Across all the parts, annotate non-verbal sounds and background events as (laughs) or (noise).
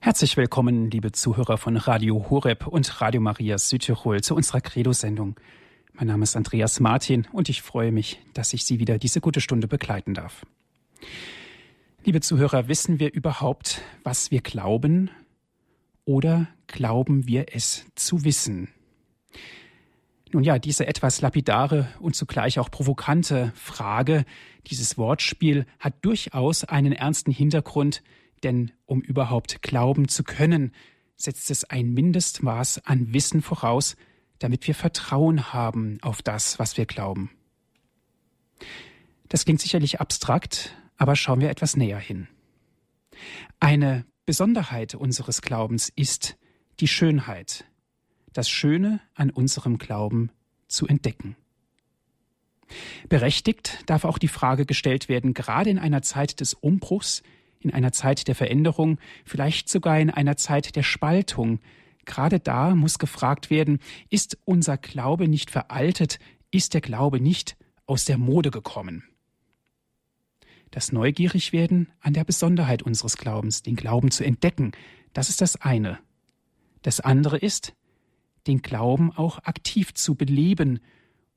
Herzlich willkommen, liebe Zuhörer von Radio Horeb und Radio Maria Südtirol zu unserer Credo-Sendung. Mein Name ist Andreas Martin und ich freue mich, dass ich Sie wieder diese gute Stunde begleiten darf. Liebe Zuhörer, wissen wir überhaupt, was wir glauben oder glauben wir es zu wissen? Nun ja, diese etwas lapidare und zugleich auch provokante Frage, dieses Wortspiel hat durchaus einen ernsten Hintergrund, denn um überhaupt glauben zu können, setzt es ein Mindestmaß an Wissen voraus, damit wir Vertrauen haben auf das, was wir glauben. Das klingt sicherlich abstrakt, aber schauen wir etwas näher hin. Eine Besonderheit unseres Glaubens ist die Schönheit, das Schöne an unserem Glauben zu entdecken. Berechtigt darf auch die Frage gestellt werden, gerade in einer Zeit des Umbruchs, in einer Zeit der Veränderung, vielleicht sogar in einer Zeit der Spaltung, Gerade da muss gefragt werden, ist unser Glaube nicht veraltet, ist der Glaube nicht aus der Mode gekommen? Das Neugierigwerden an der Besonderheit unseres Glaubens, den Glauben zu entdecken, das ist das eine. Das andere ist, den Glauben auch aktiv zu beleben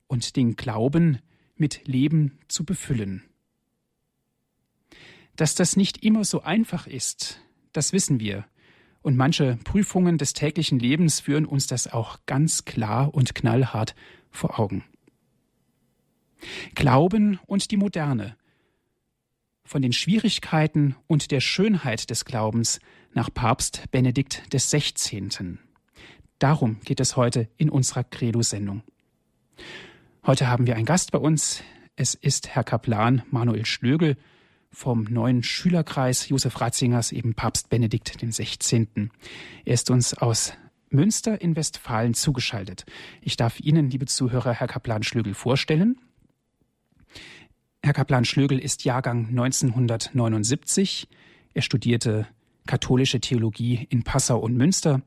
und den Glauben mit Leben zu befüllen. Dass das nicht immer so einfach ist, das wissen wir. Und manche Prüfungen des täglichen Lebens führen uns das auch ganz klar und knallhart vor Augen. Glauben und die Moderne. Von den Schwierigkeiten und der Schönheit des Glaubens nach Papst Benedikt XVI. Darum geht es heute in unserer Credo-Sendung. Heute haben wir einen Gast bei uns. Es ist Herr Kaplan Manuel Schlögel, vom neuen Schülerkreis Josef Ratzingers, eben Papst Benedikt XVI. Er ist uns aus Münster in Westfalen zugeschaltet. Ich darf Ihnen, liebe Zuhörer, Herr Kaplan Schlögel vorstellen. Herr Kaplan Schlögel ist Jahrgang 1979. Er studierte katholische Theologie in Passau und Münster.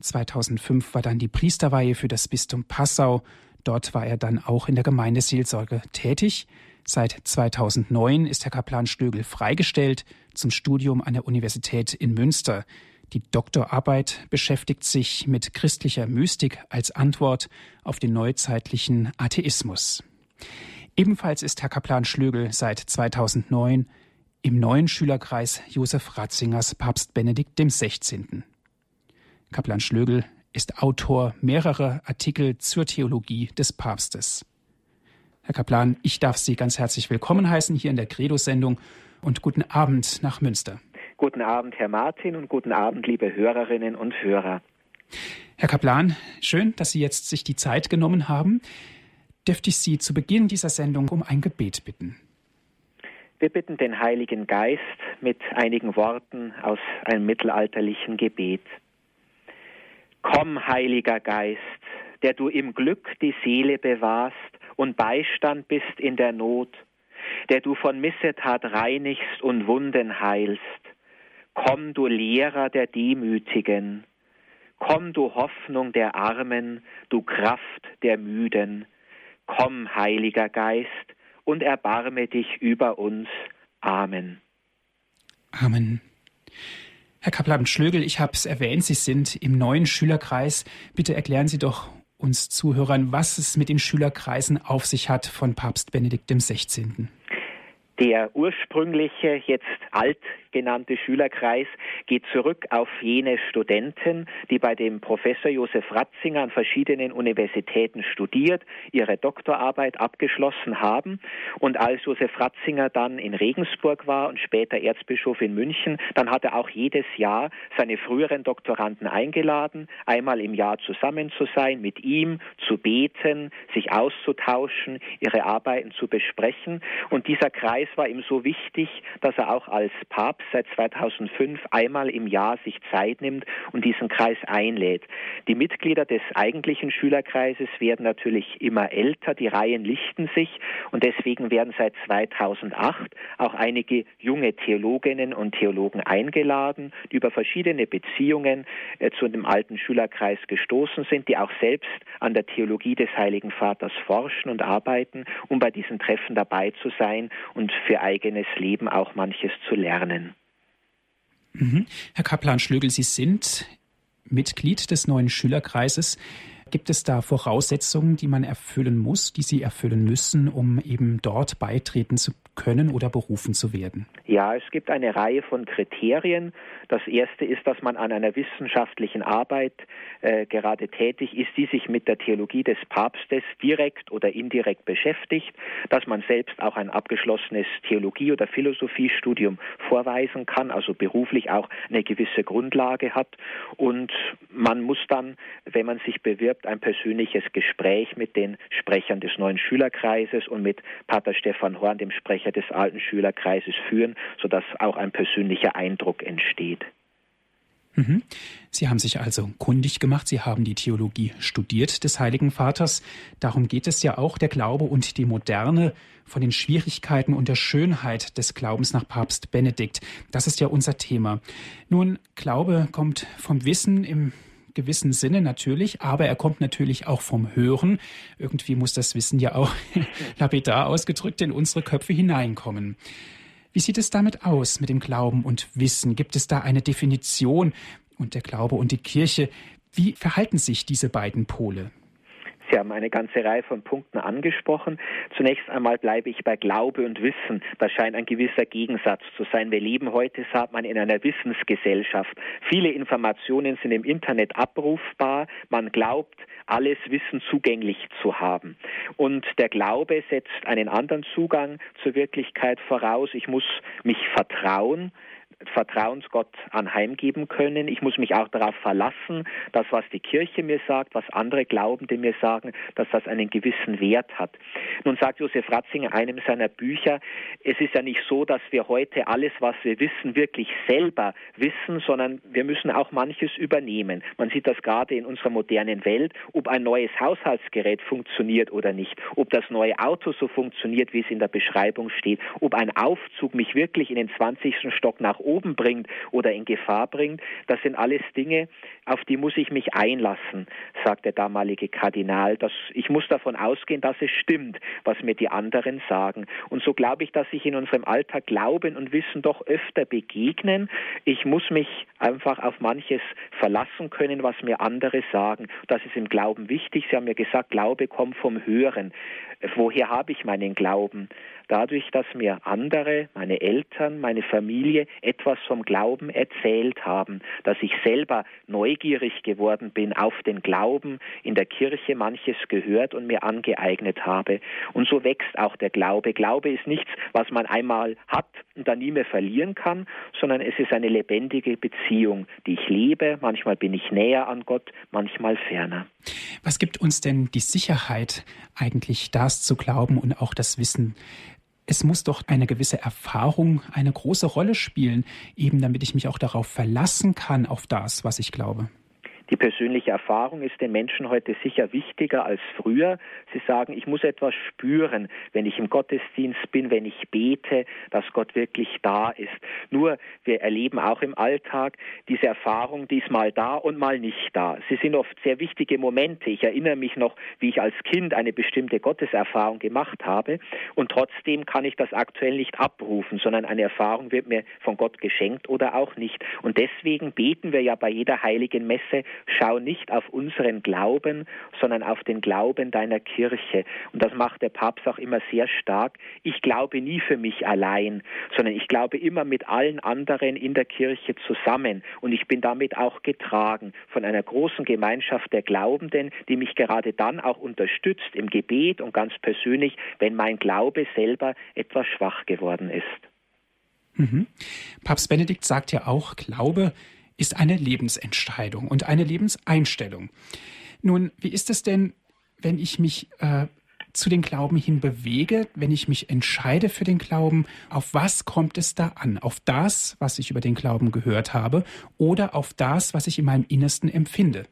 2005 war dann die Priesterweihe für das Bistum Passau. Dort war er dann auch in der Gemeindeseelsorge tätig. Seit 2009 ist Herr Kaplan Stögel freigestellt zum Studium an der Universität in Münster. Die Doktorarbeit beschäftigt sich mit christlicher Mystik als Antwort auf den neuzeitlichen Atheismus. Ebenfalls ist Herr Kaplan Schlögel seit 2009 im neuen Schülerkreis Josef Ratzingers Papst Benedikt XVI. Kaplan Schlögel ist Autor mehrerer Artikel zur Theologie des Papstes. Herr Kaplan, ich darf Sie ganz herzlich willkommen heißen hier in der Credo-Sendung und guten Abend nach Münster. Guten Abend, Herr Martin, und guten Abend, liebe Hörerinnen und Hörer. Herr Kaplan, schön, dass Sie jetzt sich die Zeit genommen haben. Dürfte ich Sie zu Beginn dieser Sendung um ein Gebet bitten? Wir bitten den Heiligen Geist mit einigen Worten aus einem mittelalterlichen Gebet. Komm, Heiliger Geist, der du im Glück die Seele bewahrst und Beistand bist in der Not, der du von Missetat reinigst und Wunden heilst. Komm, du Lehrer der Demütigen, komm, du Hoffnung der Armen, du Kraft der Müden, komm, Heiliger Geist, und erbarme dich über uns. Amen. Amen. Herr Kaplan Schlögel, ich habe es erwähnt, Sie sind im neuen Schülerkreis. Bitte erklären Sie doch uns Zuhörern, was es mit den Schülerkreisen auf sich hat von Papst Benedikt XVI. Der ursprüngliche, jetzt alt genannte Schülerkreis geht zurück auf jene Studenten, die bei dem Professor Josef Ratzinger an verschiedenen Universitäten studiert, ihre Doktorarbeit abgeschlossen haben. Und als Josef Ratzinger dann in Regensburg war und später Erzbischof in München, dann hat er auch jedes Jahr seine früheren Doktoranden eingeladen, einmal im Jahr zusammen zu sein, mit ihm zu beten, sich auszutauschen, ihre Arbeiten zu besprechen. Und dieser Kreis war ihm so wichtig, dass er auch als Papst Papst seit 2005 einmal im Jahr sich Zeit nimmt und diesen Kreis einlädt. Die Mitglieder des eigentlichen Schülerkreises werden natürlich immer älter, die Reihen lichten sich und deswegen werden seit 2008 auch einige junge Theologinnen und Theologen eingeladen, die über verschiedene Beziehungen äh, zu dem alten Schülerkreis gestoßen sind, die auch selbst an der Theologie des Heiligen Vaters forschen und arbeiten, um bei diesen Treffen dabei zu sein und für eigenes Leben auch manches zu lernen. Mhm. Herr Kaplan-Schlögel, Sie sind Mitglied des neuen Schülerkreises. Gibt es da Voraussetzungen, die man erfüllen muss, die Sie erfüllen müssen, um eben dort beitreten zu können oder berufen zu werden? Ja, es gibt eine Reihe von Kriterien. Das erste ist, dass man an einer wissenschaftlichen Arbeit äh, gerade tätig ist, die sich mit der Theologie des Papstes direkt oder indirekt beschäftigt, dass man selbst auch ein abgeschlossenes Theologie- oder Philosophiestudium vorweisen kann, also beruflich auch eine gewisse Grundlage hat. Und man muss dann, wenn man sich bewirbt, ein persönliches Gespräch mit den Sprechern des neuen Schülerkreises und mit Pater Stefan Horn, dem Sprecher des alten Schülerkreises, führen, sodass auch ein persönlicher Eindruck entsteht. Mhm. Sie haben sich also kundig gemacht, Sie haben die Theologie studiert des Heiligen Vaters. Darum geht es ja auch, der Glaube und die Moderne von den Schwierigkeiten und der Schönheit des Glaubens nach Papst Benedikt. Das ist ja unser Thema. Nun, Glaube kommt vom Wissen im gewissen Sinne natürlich, aber er kommt natürlich auch vom Hören. Irgendwie muss das Wissen ja auch (laughs) lapidar ausgedrückt in unsere Köpfe hineinkommen. Wie sieht es damit aus mit dem Glauben und Wissen? Gibt es da eine Definition und der Glaube und die Kirche? Wie verhalten sich diese beiden Pole? Sie haben eine ganze Reihe von Punkten angesprochen. Zunächst einmal bleibe ich bei Glaube und Wissen. Das scheint ein gewisser Gegensatz zu sein. Wir leben heute, sagt man, in einer Wissensgesellschaft. Viele Informationen sind im Internet abrufbar. Man glaubt, alles Wissen zugänglich zu haben. Und der Glaube setzt einen anderen Zugang zur Wirklichkeit voraus. Ich muss mich vertrauen. Vertrauensgott anheimgeben können. Ich muss mich auch darauf verlassen, dass was die Kirche mir sagt, was andere Glaubende mir sagen, dass das einen gewissen Wert hat. Nun sagt Josef Ratzinger in einem seiner Bücher, es ist ja nicht so, dass wir heute alles, was wir wissen, wirklich selber wissen, sondern wir müssen auch manches übernehmen. Man sieht das gerade in unserer modernen Welt, ob ein neues Haushaltsgerät funktioniert oder nicht, ob das neue Auto so funktioniert, wie es in der Beschreibung steht, ob ein Aufzug mich wirklich in den 20. Stock nach oben bringt oder in Gefahr bringt, das sind alles Dinge, auf die muss ich mich einlassen, sagt der damalige Kardinal. Das, ich muss davon ausgehen, dass es stimmt, was mir die anderen sagen. Und so glaube ich, dass sich in unserem Alltag Glauben und Wissen doch öfter begegnen. Ich muss mich einfach auf manches verlassen können, was mir andere sagen. Das ist im Glauben wichtig. Sie haben ja gesagt, Glaube kommt vom Hören. Woher habe ich meinen Glauben? Dadurch, dass mir andere, meine Eltern, meine Familie etwas vom Glauben erzählt haben, dass ich selber neugierig geworden bin auf den Glauben, in der Kirche manches gehört und mir angeeignet habe. Und so wächst auch der Glaube. Glaube ist nichts, was man einmal hat und dann nie mehr verlieren kann, sondern es ist eine lebendige Beziehung, die ich lebe. Manchmal bin ich näher an Gott, manchmal ferner. Was gibt uns denn die Sicherheit, eigentlich das zu glauben und auch das Wissen? Es muss doch eine gewisse Erfahrung eine große Rolle spielen, eben damit ich mich auch darauf verlassen kann, auf das, was ich glaube. Die persönliche Erfahrung ist den Menschen heute sicher wichtiger als früher. Sie sagen, ich muss etwas spüren, wenn ich im Gottesdienst bin, wenn ich bete, dass Gott wirklich da ist. Nur wir erleben auch im Alltag diese Erfahrung, die ist mal da und mal nicht da. Sie sind oft sehr wichtige Momente. Ich erinnere mich noch, wie ich als Kind eine bestimmte Gotteserfahrung gemacht habe und trotzdem kann ich das aktuell nicht abrufen, sondern eine Erfahrung wird mir von Gott geschenkt oder auch nicht. Und deswegen beten wir ja bei jeder heiligen Messe, schau nicht auf unseren Glauben, sondern auf den Glauben deiner Kirche. Und das macht der Papst auch immer sehr stark. Ich glaube nie für mich allein, sondern ich glaube immer mit allen anderen in der Kirche zusammen. Und ich bin damit auch getragen von einer großen Gemeinschaft der Glaubenden, die mich gerade dann auch unterstützt im Gebet und ganz persönlich, wenn mein Glaube selber etwas schwach geworden ist. Mhm. Papst Benedikt sagt ja auch, Glaube ist eine Lebensentscheidung und eine Lebenseinstellung. Nun, wie ist es denn, wenn ich mich äh, zu den Glauben hin bewege, wenn ich mich entscheide für den Glauben, auf was kommt es da an? Auf das, was ich über den Glauben gehört habe oder auf das, was ich in meinem Innersten empfinde?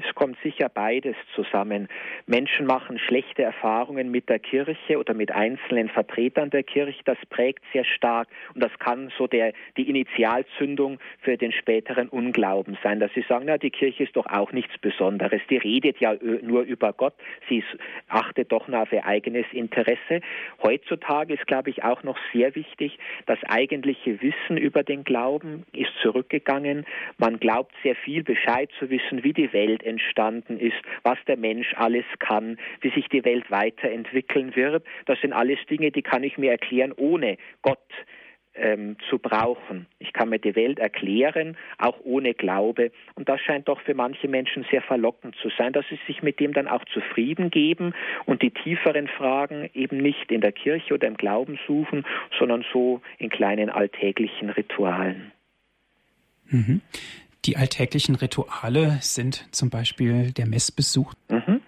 Es kommt sicher beides zusammen. Menschen machen schlechte Erfahrungen mit der Kirche oder mit einzelnen Vertretern der Kirche. Das prägt sehr stark und das kann so der, die Initialzündung für den späteren Unglauben sein, dass sie sagen, na, die Kirche ist doch auch nichts Besonderes. Die redet ja nur über Gott. Sie achtet doch nur auf ihr eigenes Interesse. Heutzutage ist, glaube ich, auch noch sehr wichtig, das eigentliche Wissen über den Glauben ist zurückgegangen. Man glaubt sehr viel Bescheid zu wissen, wie die Welt entstanden ist, was der Mensch alles kann, wie sich die Welt weiterentwickeln wird. Das sind alles Dinge, die kann ich mir erklären, ohne Gott ähm, zu brauchen. Ich kann mir die Welt erklären, auch ohne Glaube. Und das scheint doch für manche Menschen sehr verlockend zu sein, dass sie sich mit dem dann auch zufrieden geben und die tieferen Fragen eben nicht in der Kirche oder im Glauben suchen, sondern so in kleinen alltäglichen Ritualen. Mhm. Die alltäglichen Rituale sind zum Beispiel der Messbesuch. Mhm.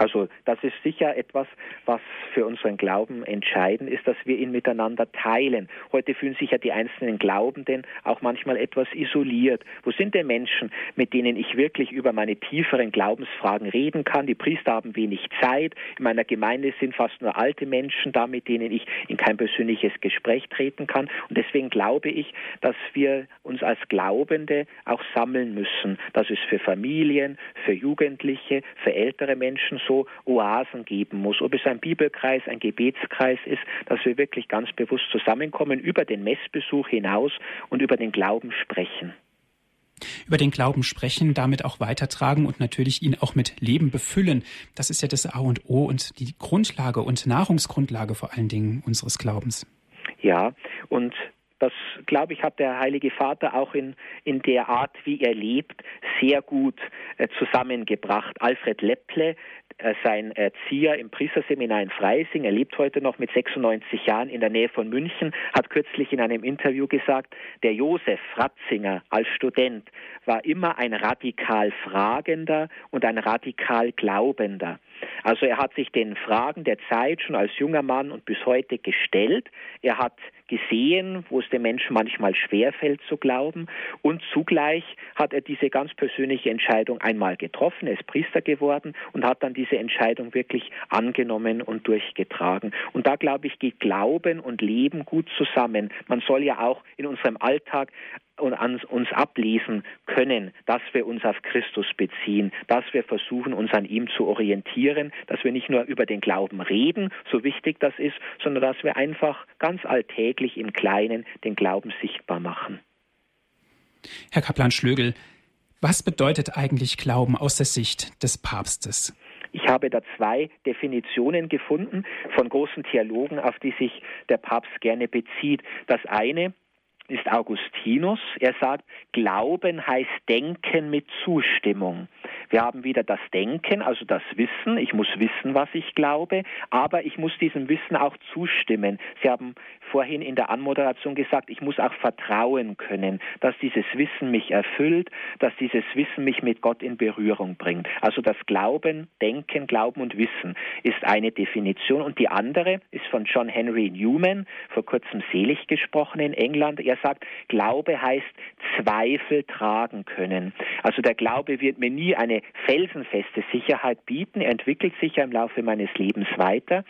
Also das ist sicher etwas, was für unseren Glauben entscheidend ist, dass wir ihn miteinander teilen. Heute fühlen sich ja die einzelnen Glaubenden auch manchmal etwas isoliert. Wo sind denn Menschen, mit denen ich wirklich über meine tieferen Glaubensfragen reden kann? Die Priester haben wenig Zeit. In meiner Gemeinde sind fast nur alte Menschen da, mit denen ich in kein persönliches Gespräch treten kann. Und deswegen glaube ich, dass wir uns als Glaubende auch sammeln müssen. Das ist für Familien, für Jugendliche, für ältere Menschen so Oasen geben muss, ob es ein Bibelkreis, ein Gebetskreis ist, dass wir wirklich ganz bewusst zusammenkommen, über den Messbesuch hinaus und über den Glauben sprechen über den Glauben sprechen, damit auch weitertragen und natürlich ihn auch mit Leben befüllen. Das ist ja das A und O und die Grundlage und Nahrungsgrundlage vor allen Dingen unseres Glaubens. Ja, und das, glaube ich, hat der Heilige Vater auch in, in der Art, wie er lebt, sehr gut äh, zusammengebracht. Alfred Lepple, äh, sein Erzieher im Priesterseminar in Freising, er lebt heute noch mit 96 Jahren in der Nähe von München, hat kürzlich in einem Interview gesagt, der Josef Ratzinger als Student war immer ein radikal Fragender und ein radikal Glaubender. Also er hat sich den Fragen der Zeit schon als junger Mann und bis heute gestellt. Er hat gesehen, wo es den Menschen manchmal schwerfällt zu glauben. Und zugleich hat er diese ganz persönliche Entscheidung einmal getroffen. Er ist Priester geworden und hat dann diese Entscheidung wirklich angenommen und durchgetragen. Und da, glaube ich, geht Glauben und Leben gut zusammen. Man soll ja auch in unserem Alltag und an uns ablesen können, dass wir uns auf Christus beziehen, dass wir versuchen, uns an ihm zu orientieren, dass wir nicht nur über den Glauben reden, so wichtig das ist, sondern dass wir einfach ganz alltäglich im Kleinen den Glauben sichtbar machen. Herr Kaplan Schlögel, was bedeutet eigentlich Glauben aus der Sicht des Papstes? Ich habe da zwei Definitionen gefunden von großen Theologen, auf die sich der Papst gerne bezieht. Das eine ist Augustinus. Er sagt, Glauben heißt Denken mit Zustimmung. Wir haben wieder das Denken, also das Wissen. Ich muss wissen, was ich glaube, aber ich muss diesem Wissen auch zustimmen. Sie haben vorhin in der Anmoderation gesagt, ich muss auch vertrauen können, dass dieses Wissen mich erfüllt, dass dieses Wissen mich mit Gott in Berührung bringt. Also das Glauben, Denken, Glauben und Wissen ist eine Definition und die andere ist von John Henry Newman, vor kurzem selig gesprochen in England. Er sagt, Glaube heißt Zweifel tragen können. Also der Glaube wird mir nie eine felsenfeste Sicherheit bieten. Er entwickelt sich ja im Laufe meines Lebens weiter.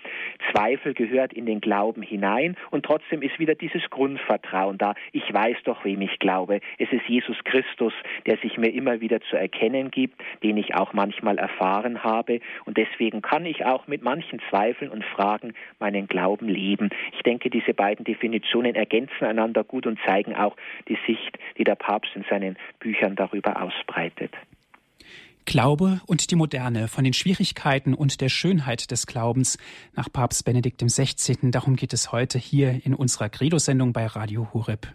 Zweifel gehört in den Glauben hinein und trotzdem ist wieder dieses Grundvertrauen da. Ich weiß doch, wem ich glaube. Es ist Jesus Christus, der sich mir immer wieder zu erkennen gibt, den ich auch manchmal erfahren habe. Und deswegen kann ich auch mit manchen Zweifeln und Fragen meinen Glauben leben. Ich denke, diese beiden Definitionen ergänzen einander gut und zeigen auch die Sicht, die der Papst in seinen Büchern darüber ausbreitet. Glaube und die Moderne von den Schwierigkeiten und der Schönheit des Glaubens nach Papst Benedikt XVI. Darum geht es heute hier in unserer Credo-Sendung bei Radio Horeb.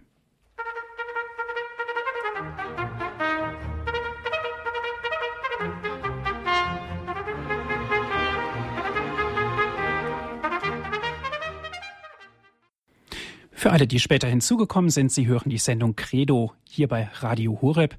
Für alle, die später hinzugekommen sind, Sie hören die Sendung Credo hier bei Radio Horeb.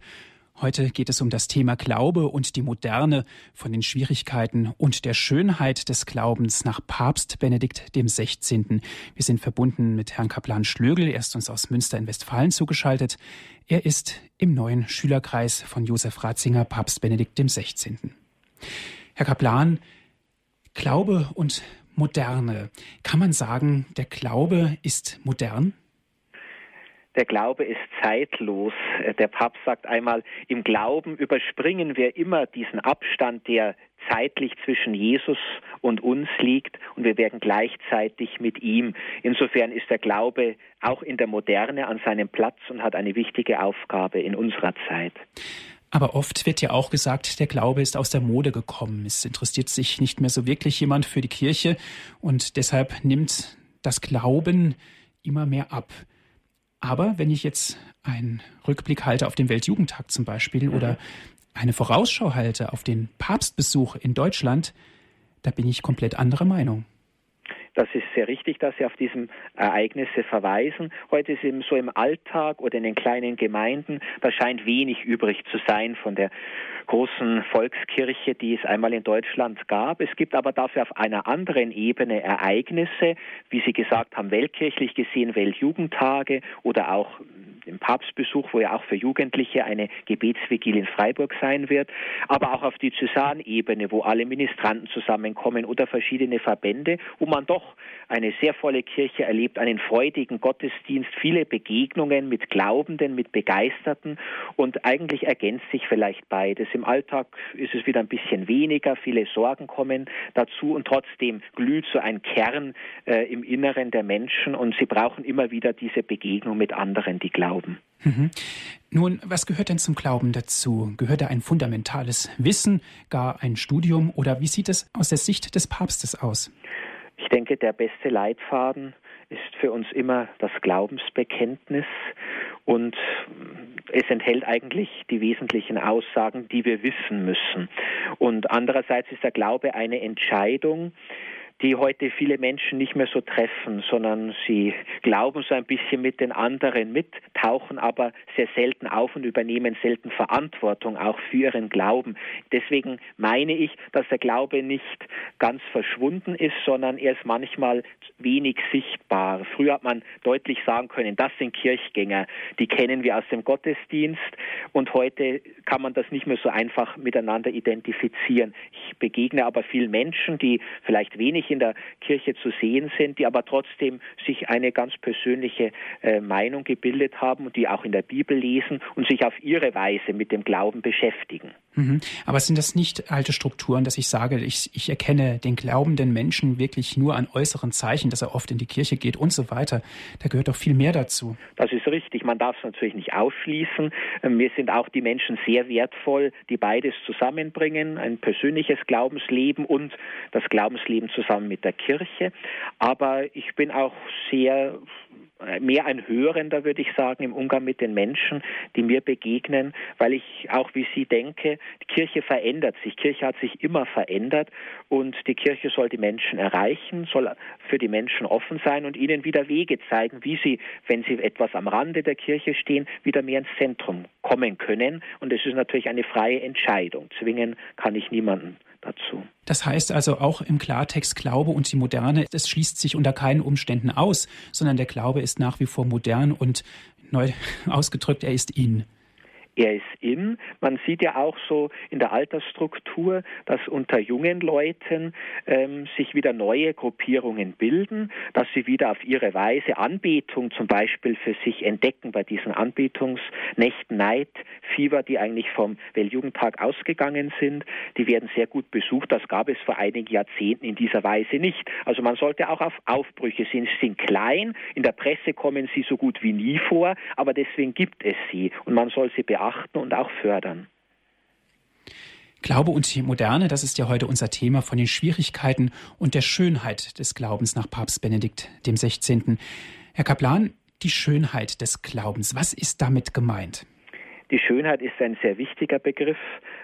Heute geht es um das Thema Glaube und die Moderne von den Schwierigkeiten und der Schönheit des Glaubens nach Papst Benedikt XVI. Wir sind verbunden mit Herrn Kaplan Schlögel. Er ist uns aus Münster in Westfalen zugeschaltet. Er ist im neuen Schülerkreis von Josef Ratzinger, Papst Benedikt XVI. Herr Kaplan, Glaube und Moderne. Kann man sagen, der Glaube ist modern? Der Glaube ist zeitlos. Der Papst sagt einmal, im Glauben überspringen wir immer diesen Abstand, der zeitlich zwischen Jesus und uns liegt und wir werden gleichzeitig mit ihm. Insofern ist der Glaube auch in der Moderne an seinem Platz und hat eine wichtige Aufgabe in unserer Zeit. Aber oft wird ja auch gesagt, der Glaube ist aus der Mode gekommen. Es interessiert sich nicht mehr so wirklich jemand für die Kirche und deshalb nimmt das Glauben immer mehr ab. Aber wenn ich jetzt einen Rückblick halte auf den Weltjugendtag zum Beispiel mhm. oder eine Vorausschau halte auf den Papstbesuch in Deutschland, da bin ich komplett anderer Meinung. Das ist sehr richtig, dass Sie auf diese Ereignisse verweisen. Heute ist eben so im Alltag oder in den kleinen Gemeinden, da scheint wenig übrig zu sein von der großen Volkskirche, die es einmal in Deutschland gab. Es gibt aber dafür auf einer anderen Ebene Ereignisse, wie Sie gesagt haben, weltkirchlich gesehen Weltjugendtage oder auch dem Papstbesuch, wo ja auch für Jugendliche eine Gebetsvigil in Freiburg sein wird, aber auch auf die Cäsan-Ebene, wo alle Ministranten zusammenkommen oder verschiedene Verbände, wo man doch eine sehr volle Kirche erlebt, einen freudigen Gottesdienst, viele Begegnungen mit Glaubenden, mit Begeisterten und eigentlich ergänzt sich vielleicht beides. Im Alltag ist es wieder ein bisschen weniger, viele Sorgen kommen dazu und trotzdem glüht so ein Kern äh, im Inneren der Menschen und sie brauchen immer wieder diese Begegnung mit anderen, die glauben. Glauben. Mhm. Nun, was gehört denn zum Glauben dazu? Gehört da ein fundamentales Wissen, gar ein Studium oder wie sieht es aus der Sicht des Papstes aus? Ich denke, der beste Leitfaden ist für uns immer das Glaubensbekenntnis und es enthält eigentlich die wesentlichen Aussagen, die wir wissen müssen. Und andererseits ist der Glaube eine Entscheidung, die heute viele Menschen nicht mehr so treffen, sondern sie glauben so ein bisschen mit den anderen mit, tauchen aber sehr selten auf und übernehmen selten Verantwortung auch für ihren Glauben. Deswegen meine ich, dass der Glaube nicht ganz verschwunden ist, sondern er ist manchmal wenig sichtbar. Früher hat man deutlich sagen können, das sind Kirchgänger, die kennen wir aus dem Gottesdienst und heute kann man das nicht mehr so einfach miteinander identifizieren. Ich begegne aber vielen Menschen, die vielleicht wenig nicht in der Kirche zu sehen sind, die aber trotzdem sich eine ganz persönliche äh, Meinung gebildet haben und die auch in der Bibel lesen und sich auf ihre Weise mit dem Glauben beschäftigen. Mhm. Aber sind das nicht alte Strukturen, dass ich sage, ich, ich erkenne den glaubenden Menschen wirklich nur an äußeren Zeichen, dass er oft in die Kirche geht und so weiter? Da gehört doch viel mehr dazu. Das ist richtig. Man darf es natürlich nicht ausschließen. Ähm, mir sind auch die Menschen sehr wertvoll, die beides zusammenbringen, ein persönliches Glaubensleben und das Glaubensleben zusammen mit der Kirche. Aber ich bin auch sehr mehr ein Hörender, würde ich sagen, im Umgang mit den Menschen, die mir begegnen, weil ich auch wie Sie denke, die Kirche verändert sich. Kirche hat sich immer verändert und die Kirche soll die Menschen erreichen, soll für die Menschen offen sein und ihnen wieder Wege zeigen, wie sie, wenn sie etwas am Rande der Kirche stehen, wieder mehr ins Zentrum kommen können. Und es ist natürlich eine freie Entscheidung. Zwingen kann ich niemanden dazu. Das heißt also auch im Klartext Glaube und die Moderne, das schließt sich unter keinen Umständen aus, sondern der Glaube ist nach wie vor modern und neu (laughs) ausgedrückt, er ist in er ist in. Man sieht ja auch so in der Altersstruktur, dass unter jungen Leuten ähm, sich wieder neue Gruppierungen bilden, dass sie wieder auf ihre Weise Anbetung zum Beispiel für sich entdecken bei diesen Anbetungsnächten, Neid, Fieber, die eigentlich vom Weltjugendtag ausgegangen sind. Die werden sehr gut besucht. Das gab es vor einigen Jahrzehnten in dieser Weise nicht. Also man sollte auch auf Aufbrüche sehen. Sie sind klein. In der Presse kommen sie so gut wie nie vor, aber deswegen gibt es sie und man soll sie beachten beachten und auch fördern. Glaube und die Moderne, das ist ja heute unser Thema von den Schwierigkeiten und der Schönheit des Glaubens nach Papst Benedikt dem 16. Herr Kaplan, die Schönheit des Glaubens, was ist damit gemeint? Die Schönheit ist ein sehr wichtiger Begriff.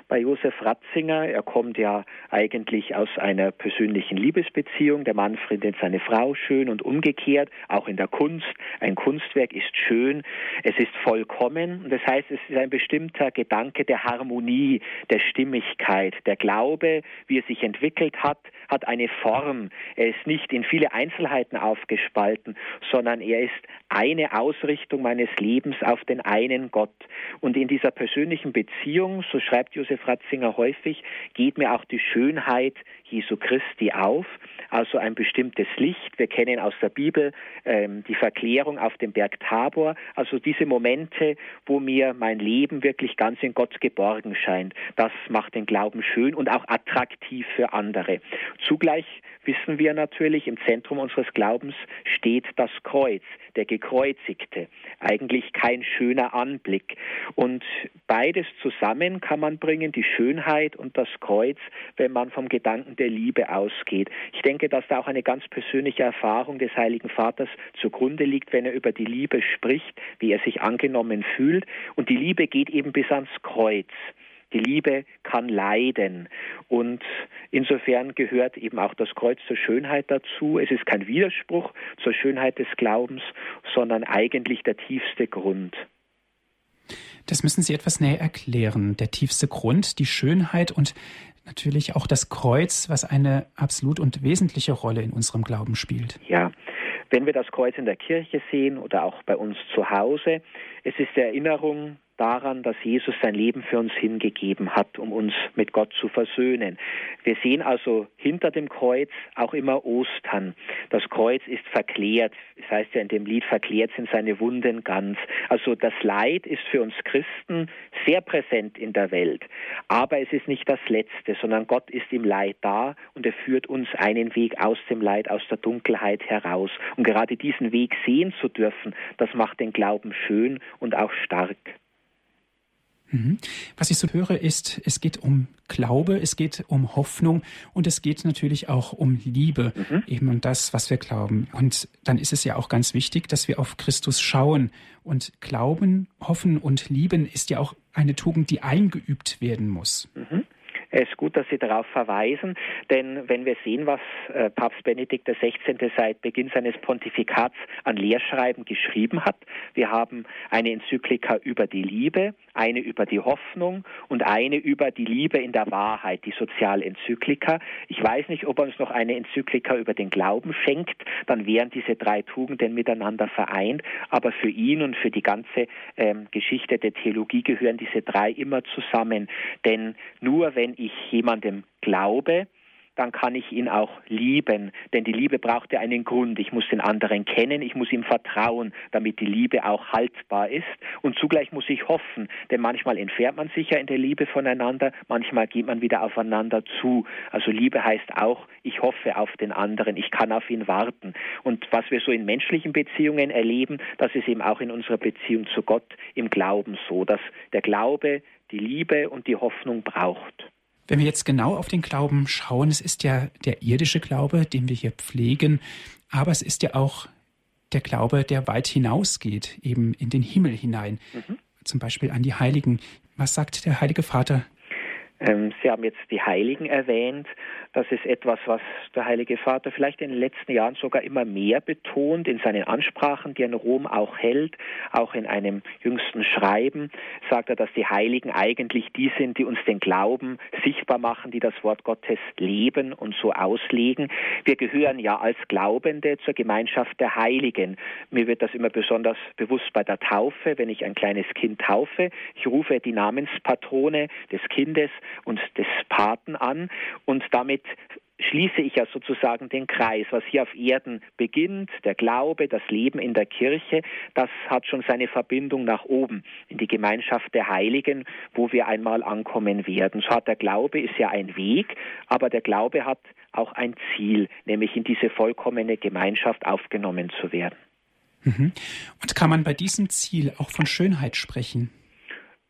Bei Josef Ratzinger. Er kommt ja eigentlich aus einer persönlichen Liebesbeziehung. Der Mann findet seine Frau schön und umgekehrt, auch in der Kunst. Ein Kunstwerk ist schön, es ist vollkommen. Das heißt, es ist ein bestimmter Gedanke der Harmonie, der Stimmigkeit. Der Glaube, wie er sich entwickelt hat, hat eine Form. Er ist nicht in viele Einzelheiten aufgespalten, sondern er ist eine Ausrichtung meines Lebens auf den einen Gott. Und in dieser persönlichen Beziehung, so schreibt Josef Ratzinger häufig, geht mir auch die Schönheit Jesu Christi auf, also ein bestimmtes Licht. Wir kennen aus der Bibel ähm, die Verklärung auf dem Berg Tabor, also diese Momente, wo mir mein Leben wirklich ganz in Gott geborgen scheint. Das macht den Glauben schön und auch attraktiv für andere. Zugleich wissen wir natürlich, im Zentrum unseres Glaubens steht das Kreuz, der Gekreuzigte. Eigentlich kein schöner Anblick. Und beides zusammen kann man bringen, die Schönheit und das Kreuz, wenn man vom Gedanken der Liebe ausgeht. Ich denke, dass da auch eine ganz persönliche Erfahrung des Heiligen Vaters zugrunde liegt, wenn er über die Liebe spricht, wie er sich angenommen fühlt. Und die Liebe geht eben bis ans Kreuz. Die Liebe kann leiden. Und insofern gehört eben auch das Kreuz zur Schönheit dazu. Es ist kein Widerspruch zur Schönheit des Glaubens, sondern eigentlich der tiefste Grund. Das müssen Sie etwas näher erklären. Der tiefste Grund, die Schönheit und natürlich auch das Kreuz, was eine absolut und wesentliche Rolle in unserem Glauben spielt. Ja, wenn wir das Kreuz in der Kirche sehen oder auch bei uns zu Hause, es ist die Erinnerung daran, dass Jesus sein Leben für uns hingegeben hat, um uns mit Gott zu versöhnen. Wir sehen also hinter dem Kreuz auch immer Ostern. Das Kreuz ist verklärt. Das heißt ja in dem Lied, verklärt sind seine Wunden ganz. Also das Leid ist für uns Christen sehr präsent in der Welt. Aber es ist nicht das Letzte, sondern Gott ist im Leid da und er führt uns einen Weg aus dem Leid, aus der Dunkelheit heraus. Und gerade diesen Weg sehen zu dürfen, das macht den Glauben schön und auch stark. Mhm. Was ich so höre, ist, es geht um Glaube, es geht um Hoffnung und es geht natürlich auch um Liebe, mhm. eben um das, was wir glauben. Und dann ist es ja auch ganz wichtig, dass wir auf Christus schauen. Und Glauben, Hoffen und Lieben ist ja auch eine Tugend, die eingeübt werden muss. Mhm. Es ist gut, dass Sie darauf verweisen, denn wenn wir sehen, was äh, Papst Benedikt XVI. seit Beginn seines Pontifikats an Lehrschreiben geschrieben hat, wir haben eine Enzyklika über die Liebe, eine über die Hoffnung und eine über die Liebe in der Wahrheit, die Sozialenzyklika. Ich weiß nicht, ob er uns noch eine Enzyklika über den Glauben schenkt, dann wären diese drei Tugenden miteinander vereint, aber für ihn und für die ganze ähm, Geschichte der Theologie gehören diese drei immer zusammen, denn nur wenn ich jemandem glaube, dann kann ich ihn auch lieben. Denn die Liebe braucht ja einen Grund. Ich muss den anderen kennen, ich muss ihm vertrauen, damit die Liebe auch haltbar ist. Und zugleich muss ich hoffen, denn manchmal entfernt man sich ja in der Liebe voneinander, manchmal geht man wieder aufeinander zu. Also Liebe heißt auch, ich hoffe auf den anderen, ich kann auf ihn warten. Und was wir so in menschlichen Beziehungen erleben, das ist eben auch in unserer Beziehung zu Gott im Glauben so, dass der Glaube die Liebe und die Hoffnung braucht. Wenn wir jetzt genau auf den Glauben schauen, es ist ja der irdische Glaube, den wir hier pflegen, aber es ist ja auch der Glaube, der weit hinausgeht, eben in den Himmel hinein, mhm. zum Beispiel an die Heiligen. Was sagt der Heilige Vater Sie haben jetzt die Heiligen erwähnt. Das ist etwas, was der Heilige Vater vielleicht in den letzten Jahren sogar immer mehr betont in seinen Ansprachen, die er in Rom auch hält. Auch in einem jüngsten Schreiben sagt er, dass die Heiligen eigentlich die sind, die uns den Glauben sichtbar machen, die das Wort Gottes leben und so auslegen. Wir gehören ja als Glaubende zur Gemeinschaft der Heiligen. Mir wird das immer besonders bewusst bei der Taufe, wenn ich ein kleines Kind taufe. Ich rufe die Namenspatrone des Kindes und des Paten an und damit schließe ich ja sozusagen den Kreis. Was hier auf Erden beginnt, der Glaube, das Leben in der Kirche, das hat schon seine Verbindung nach oben in die Gemeinschaft der Heiligen, wo wir einmal ankommen werden. So hat der Glaube ist ja ein Weg, aber der Glaube hat auch ein Ziel, nämlich in diese vollkommene Gemeinschaft aufgenommen zu werden. Mhm. Und kann man bei diesem Ziel auch von Schönheit sprechen?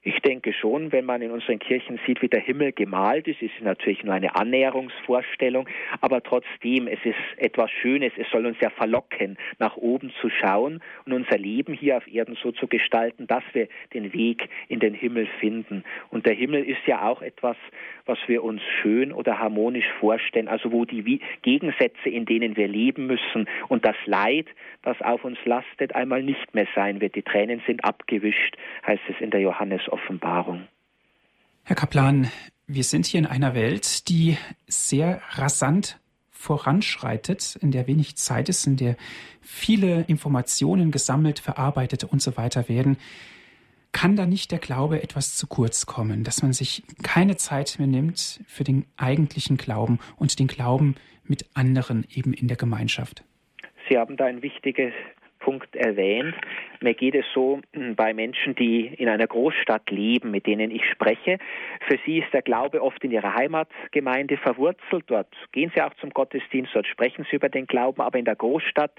Ich denke schon, wenn man in unseren Kirchen sieht, wie der Himmel gemalt ist, ist es natürlich nur eine Annäherungsvorstellung, aber trotzdem, es ist etwas Schönes, es soll uns ja verlocken, nach oben zu schauen und unser Leben hier auf Erden so zu gestalten, dass wir den Weg in den Himmel finden. Und der Himmel ist ja auch etwas, was wir uns schön oder harmonisch vorstellen, also wo die Gegensätze, in denen wir leben müssen und das Leid, das auf uns lastet, einmal nicht mehr sein wird. Die Tränen sind abgewischt, heißt es in der Johannes-Offenbarung. Herr Kaplan, wir sind hier in einer Welt, die sehr rasant voranschreitet, in der wenig Zeit ist, in der viele Informationen gesammelt, verarbeitet und so weiter werden kann da nicht der Glaube etwas zu kurz kommen, dass man sich keine Zeit mehr nimmt für den eigentlichen Glauben und den Glauben mit anderen eben in der Gemeinschaft? Sie haben da ein wichtiges Punkt erwähnt. Mir geht es so hm, bei Menschen, die in einer Großstadt leben, mit denen ich spreche. Für sie ist der Glaube oft in ihrer Heimatgemeinde verwurzelt. Dort gehen sie auch zum Gottesdienst, dort sprechen sie über den Glauben. Aber in der Großstadt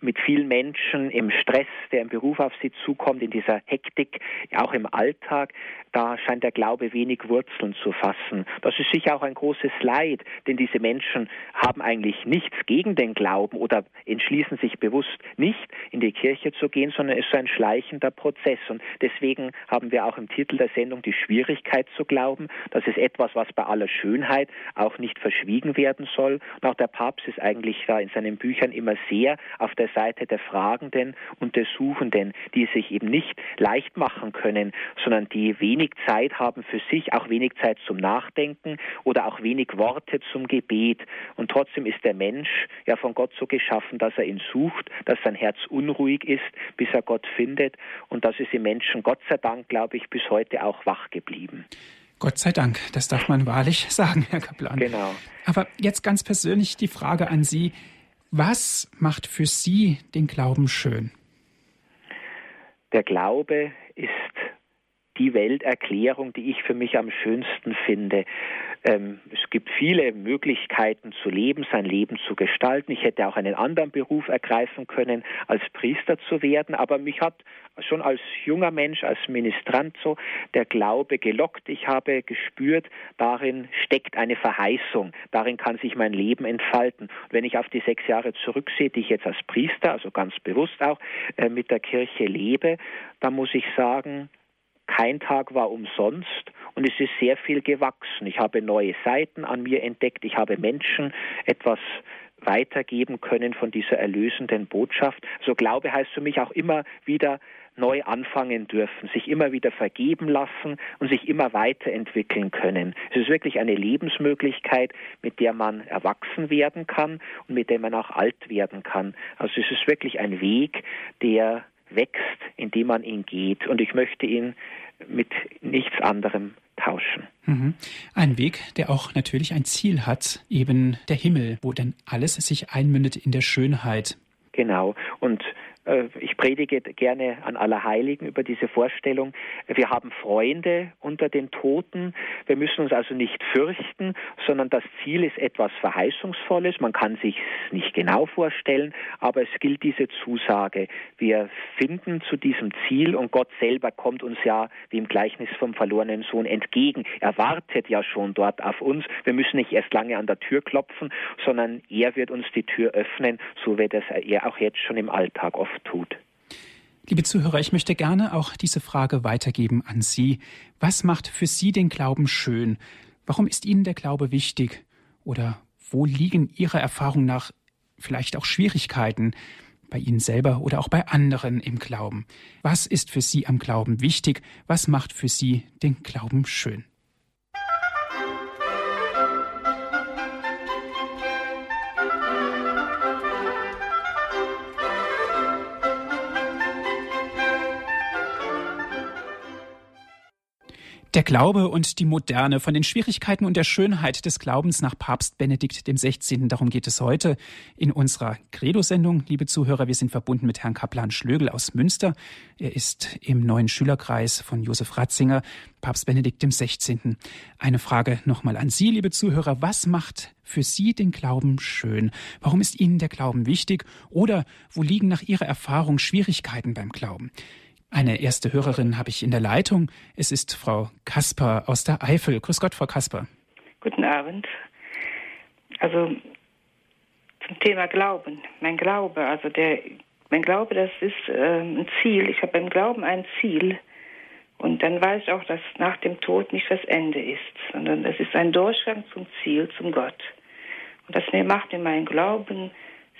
mit vielen Menschen, im Stress, der im Beruf auf sie zukommt, in dieser Hektik, auch im Alltag, da scheint der Glaube wenig Wurzeln zu fassen. Das ist sicher auch ein großes Leid, denn diese Menschen haben eigentlich nichts gegen den Glauben oder entschließen sich bewusst nicht in die Kirche zu gehen, sondern es ist ein schleichender Prozess. Und deswegen haben wir auch im Titel der Sendung die Schwierigkeit zu glauben. Das ist etwas, was bei aller Schönheit auch nicht verschwiegen werden soll. Und auch der Papst ist eigentlich da in seinen Büchern immer sehr auf der Seite der Fragenden und der Suchenden, die sich eben nicht leicht machen können, sondern die wenig Zeit haben für sich, auch wenig Zeit zum Nachdenken oder auch wenig Worte zum Gebet. Und trotzdem ist der Mensch ja von Gott so geschaffen, dass er ihn sucht, dass sein Herz unruhig ist, bis er Gott findet. Und das ist im Menschen Gott sei Dank, glaube ich, bis heute auch wach geblieben. Gott sei Dank, das darf man wahrlich (laughs) sagen, Herr Kaplan. Genau. Aber jetzt ganz persönlich die Frage an Sie. Was macht für Sie den Glauben schön? Der Glaube ist die Welterklärung, die ich für mich am schönsten finde. Ähm, es gibt viele Möglichkeiten zu leben, sein Leben zu gestalten. Ich hätte auch einen anderen Beruf ergreifen können, als Priester zu werden, aber mich hat schon als junger Mensch, als Ministrant so der Glaube gelockt. Ich habe gespürt, darin steckt eine Verheißung, darin kann sich mein Leben entfalten. Und wenn ich auf die sechs Jahre zurücksehe, die ich jetzt als Priester, also ganz bewusst auch äh, mit der Kirche lebe, dann muss ich sagen, kein Tag war umsonst und es ist sehr viel gewachsen. Ich habe neue Seiten an mir entdeckt. Ich habe Menschen etwas weitergeben können von dieser erlösenden Botschaft. So Glaube heißt für mich auch immer wieder neu anfangen dürfen, sich immer wieder vergeben lassen und sich immer weiterentwickeln können. Es ist wirklich eine Lebensmöglichkeit, mit der man erwachsen werden kann und mit der man auch alt werden kann. Also es ist wirklich ein Weg, der wächst, indem man ihn geht. Und ich möchte ihn mit nichts anderem tauschen. Mhm. Ein Weg, der auch natürlich ein Ziel hat, eben der Himmel, wo dann alles sich einmündet in der Schönheit. Genau. Und ich predige gerne an Allerheiligen über diese Vorstellung. Wir haben Freunde unter den Toten. Wir müssen uns also nicht fürchten, sondern das Ziel ist etwas Verheißungsvolles. Man kann sich nicht genau vorstellen, aber es gilt diese Zusage. Wir finden zu diesem Ziel und Gott selber kommt uns ja wie im Gleichnis vom verlorenen Sohn entgegen. Er wartet ja schon dort auf uns. Wir müssen nicht erst lange an der Tür klopfen, sondern er wird uns die Tür öffnen, so wird es er auch jetzt schon im Alltag oft tut. Liebe Zuhörer, ich möchte gerne auch diese Frage weitergeben an Sie. Was macht für Sie den Glauben schön? Warum ist Ihnen der Glaube wichtig? Oder wo liegen Ihrer Erfahrung nach vielleicht auch Schwierigkeiten bei Ihnen selber oder auch bei anderen im Glauben? Was ist für Sie am Glauben wichtig? Was macht für Sie den Glauben schön? Der Glaube und die Moderne, von den Schwierigkeiten und der Schönheit des Glaubens nach Papst Benedikt XVI. Darum geht es heute in unserer Credo-Sendung. Liebe Zuhörer, wir sind verbunden mit Herrn Kaplan Schlögel aus Münster. Er ist im neuen Schülerkreis von Josef Ratzinger, Papst Benedikt XVI. Eine Frage nochmal an Sie, liebe Zuhörer. Was macht für Sie den Glauben schön? Warum ist Ihnen der Glauben wichtig? Oder wo liegen nach Ihrer Erfahrung Schwierigkeiten beim Glauben? Eine erste Hörerin habe ich in der Leitung. Es ist Frau Kasper aus der Eifel. Grüß Gott, Frau Kasper. Guten Abend. Also zum Thema Glauben. Mein Glaube, also der, mein Glaube, das ist äh, ein Ziel. Ich habe beim Glauben ein Ziel. Und dann weiß ich auch, dass nach dem Tod nicht das Ende ist, sondern es ist ein Durchgang zum Ziel, zum Gott. Und das macht mir meinen Glauben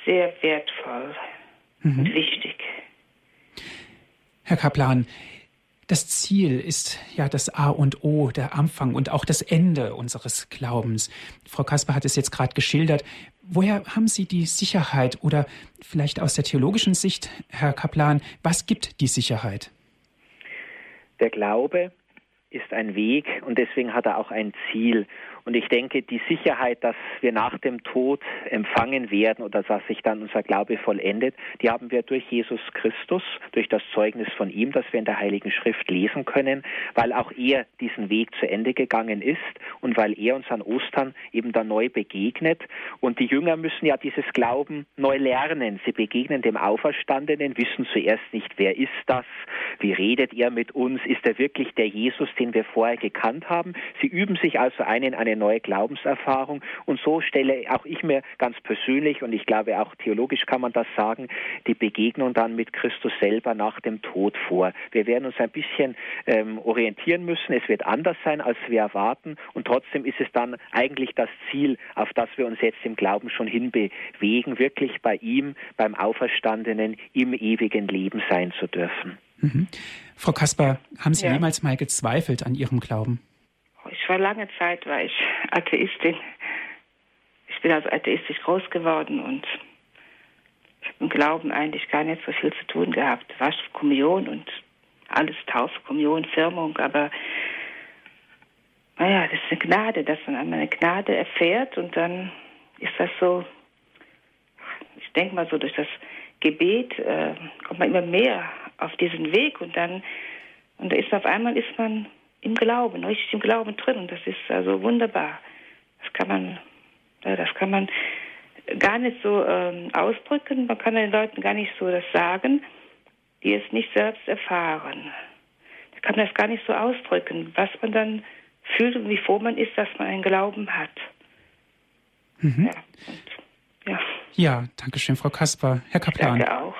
sehr wertvoll mhm. und wichtig. Herr Kaplan, das Ziel ist ja das A und O, der Anfang und auch das Ende unseres Glaubens. Frau Kasper hat es jetzt gerade geschildert. Woher haben Sie die Sicherheit oder vielleicht aus der theologischen Sicht, Herr Kaplan, was gibt die Sicherheit? Der Glaube ist ein Weg und deswegen hat er auch ein Ziel. Und ich denke, die Sicherheit, dass wir nach dem Tod empfangen werden oder dass sich dann unser Glaube vollendet, die haben wir durch Jesus Christus, durch das Zeugnis von ihm, das wir in der Heiligen Schrift lesen können, weil auch er diesen Weg zu Ende gegangen ist und weil er uns an Ostern eben da neu begegnet. Und die Jünger müssen ja dieses Glauben neu lernen. Sie begegnen dem Auferstandenen, wissen zuerst nicht, wer ist das, wie redet er mit uns, ist er wirklich der Jesus, den wir vorher gekannt haben. Sie üben sich also ein in eine neue Glaubenserfahrung. Und so stelle auch ich mir ganz persönlich, und ich glaube auch theologisch kann man das sagen, die Begegnung dann mit Christus selber nach dem Tod vor. Wir werden uns ein bisschen ähm, orientieren müssen. Es wird anders sein, als wir erwarten. Und trotzdem ist es dann eigentlich das Ziel, auf das wir uns jetzt im Glauben schon hinbewegen, wirklich bei ihm, beim Auferstandenen, im ewigen Leben sein zu dürfen. Mhm. Frau Kasper, haben Sie ja. jemals mal gezweifelt an Ihrem Glauben? War lange Zeit, war ich (laughs) Atheistin. Ich bin also atheistisch groß geworden und ich habe im Glauben eigentlich gar nicht so viel zu tun gehabt. War Kommunion und alles Taufe, Kommunion, Firmung, aber naja, das ist eine Gnade, dass man einmal eine Gnade erfährt und dann ist das so, ich denke mal so, durch das Gebet äh, kommt man immer mehr auf diesen Weg und dann und da ist auf einmal ist man im Glauben, richtig im Glauben drin und das ist also wunderbar. Das kann man, das kann man gar nicht so ähm, ausdrücken. Man kann den Leuten gar nicht so das sagen, die es nicht selbst erfahren. Da kann man das gar nicht so ausdrücken, was man dann fühlt und wie froh man ist, dass man einen Glauben hat. Mhm. Ja, und, ja. ja, danke schön, Frau Kasper. Herr Kaplan. Danke auch.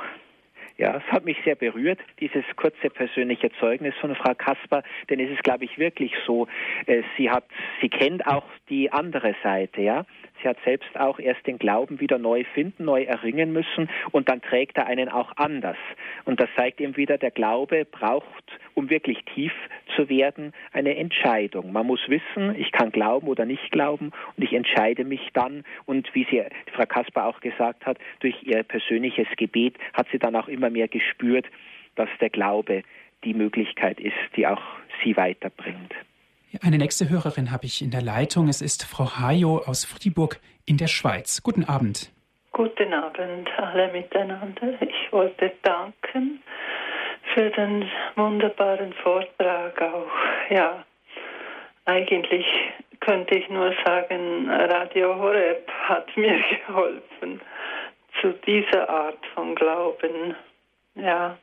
Ja, es hat mich sehr berührt, dieses kurze persönliche Zeugnis von Frau Kasper, denn es ist, glaube ich, wirklich so, äh, sie hat, sie kennt auch die andere Seite, ja. Sie hat selbst auch erst den Glauben wieder neu finden, neu erringen müssen und dann trägt er einen auch anders. Und das zeigt ihm wieder, der Glaube braucht, um wirklich tief zu werden, eine Entscheidung. Man muss wissen, ich kann glauben oder nicht glauben und ich entscheide mich dann. Und wie sie, Frau Kasper auch gesagt hat, durch ihr persönliches Gebet hat sie dann auch immer mehr gespürt, dass der Glaube die Möglichkeit ist, die auch sie weiterbringt. Eine nächste Hörerin habe ich in der Leitung. Es ist Frau Hajo aus Fribourg in der Schweiz. Guten Abend. Guten Abend alle miteinander. Ich wollte danken für den wunderbaren Vortrag auch. Ja, eigentlich könnte ich nur sagen, Radio Horeb hat (laughs) mir geholfen zu dieser Art von Glauben. Ja,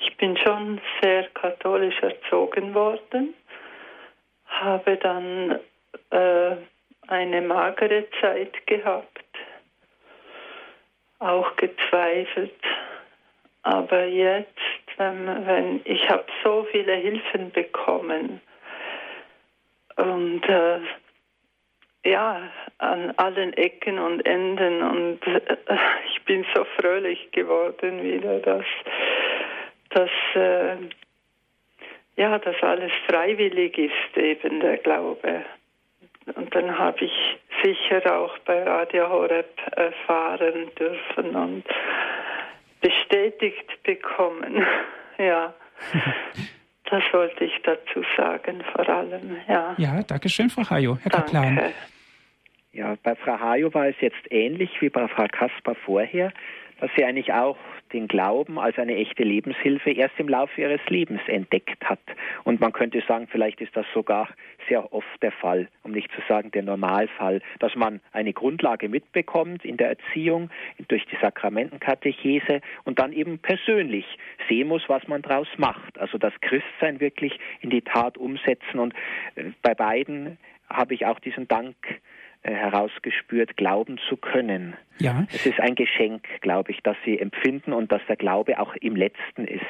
ich bin schon sehr katholisch erzogen worden habe dann äh, eine magere Zeit gehabt, auch gezweifelt. Aber jetzt, wenn, wenn ich habe so viele Hilfen bekommen. Und äh, ja, an allen Ecken und Enden. Und äh, ich bin so fröhlich geworden wieder, dass, dass äh, ja, dass alles freiwillig ist, eben der Glaube. Und dann habe ich sicher auch bei Radio Horeb erfahren dürfen und bestätigt bekommen. (laughs) ja. (laughs) Das wollte ich dazu sagen, vor allem, ja. Ja, danke schön, Frau Hajo. Herr danke. Kaplan. Ja, bei Frau Hajo war es jetzt ähnlich wie bei Frau Kasper vorher, dass sie eigentlich auch den Glauben als eine echte Lebenshilfe erst im Laufe ihres Lebens entdeckt hat. Und man könnte sagen, vielleicht ist das sogar sehr oft der Fall, um nicht zu sagen der Normalfall, dass man eine Grundlage mitbekommt in der Erziehung durch die Sakramentenkatechese und dann eben persönlich sehen muss, was man daraus macht. Also das Christsein wirklich in die Tat umsetzen. Und äh, bei beiden habe ich auch diesen Dank herausgespürt, glauben zu können. Ja. Es ist ein Geschenk, glaube ich, dass sie empfinden und dass der Glaube auch im Letzten ist.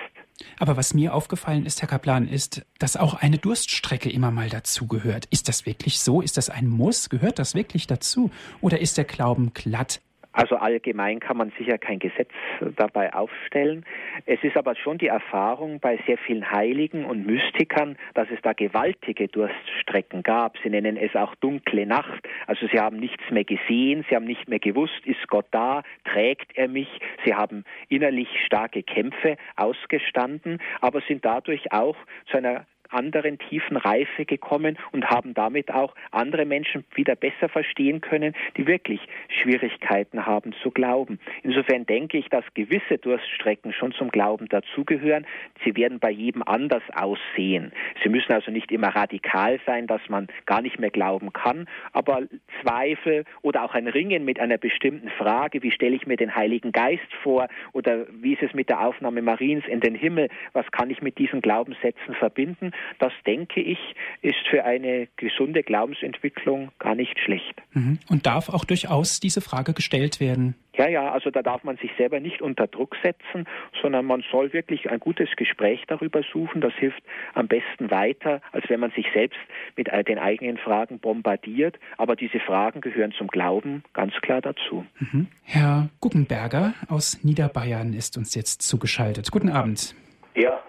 Aber was mir aufgefallen ist, Herr Kaplan, ist, dass auch eine Durststrecke immer mal dazugehört. Ist das wirklich so? Ist das ein Muss? Gehört das wirklich dazu? Oder ist der Glauben glatt? Also allgemein kann man sicher kein Gesetz dabei aufstellen. Es ist aber schon die Erfahrung bei sehr vielen Heiligen und Mystikern, dass es da gewaltige Durststrecken gab. Sie nennen es auch dunkle Nacht. Also sie haben nichts mehr gesehen, sie haben nicht mehr gewusst, ist Gott da, trägt er mich. Sie haben innerlich starke Kämpfe ausgestanden, aber sind dadurch auch zu einer anderen tiefen Reife gekommen und haben damit auch andere Menschen wieder besser verstehen können, die wirklich Schwierigkeiten haben zu glauben. Insofern denke ich, dass gewisse Durststrecken schon zum Glauben dazugehören. Sie werden bei jedem anders aussehen. Sie müssen also nicht immer radikal sein, dass man gar nicht mehr glauben kann, aber Zweifel oder auch ein Ringen mit einer bestimmten Frage, wie stelle ich mir den Heiligen Geist vor oder wie ist es mit der Aufnahme Mariens in den Himmel, was kann ich mit diesen Glaubenssätzen verbinden, das denke ich, ist für eine gesunde Glaubensentwicklung gar nicht schlecht. Mhm. Und darf auch durchaus diese Frage gestellt werden? Ja, ja, also da darf man sich selber nicht unter Druck setzen, sondern man soll wirklich ein gutes Gespräch darüber suchen. Das hilft am besten weiter, als wenn man sich selbst mit den eigenen Fragen bombardiert. Aber diese Fragen gehören zum Glauben ganz klar dazu. Mhm. Herr Guggenberger aus Niederbayern ist uns jetzt zugeschaltet. Guten Abend. Ja,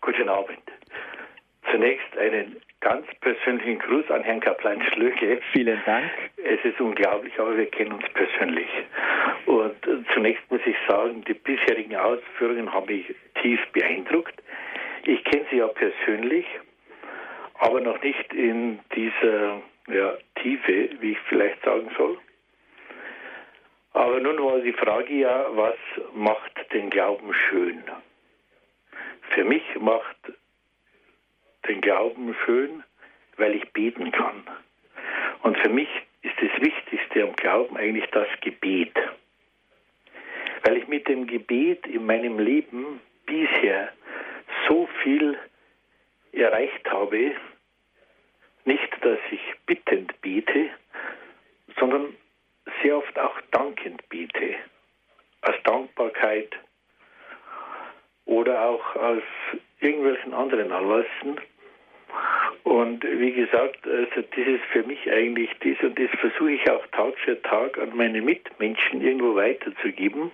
guten Abend. Zunächst einen ganz persönlichen Gruß an Herrn Kaplan Schlöge. Vielen Dank. Es ist unglaublich, aber wir kennen uns persönlich. Und zunächst muss ich sagen, die bisherigen Ausführungen haben mich tief beeindruckt. Ich kenne Sie ja persönlich, aber noch nicht in dieser ja, Tiefe, wie ich vielleicht sagen soll. Aber nun war die Frage ja, was macht den Glauben schön? Für mich macht den Glauben schön, weil ich beten kann. Und für mich ist das Wichtigste am Glauben eigentlich das Gebet. Weil ich mit dem Gebet in meinem Leben bisher so viel erreicht habe, nicht, dass ich bittend bete, sondern sehr oft auch dankend bete. Aus Dankbarkeit oder auch aus irgendwelchen anderen Anlässen. Und wie gesagt, also das ist für mich eigentlich das und das versuche ich auch Tag für Tag an meine Mitmenschen irgendwo weiterzugeben.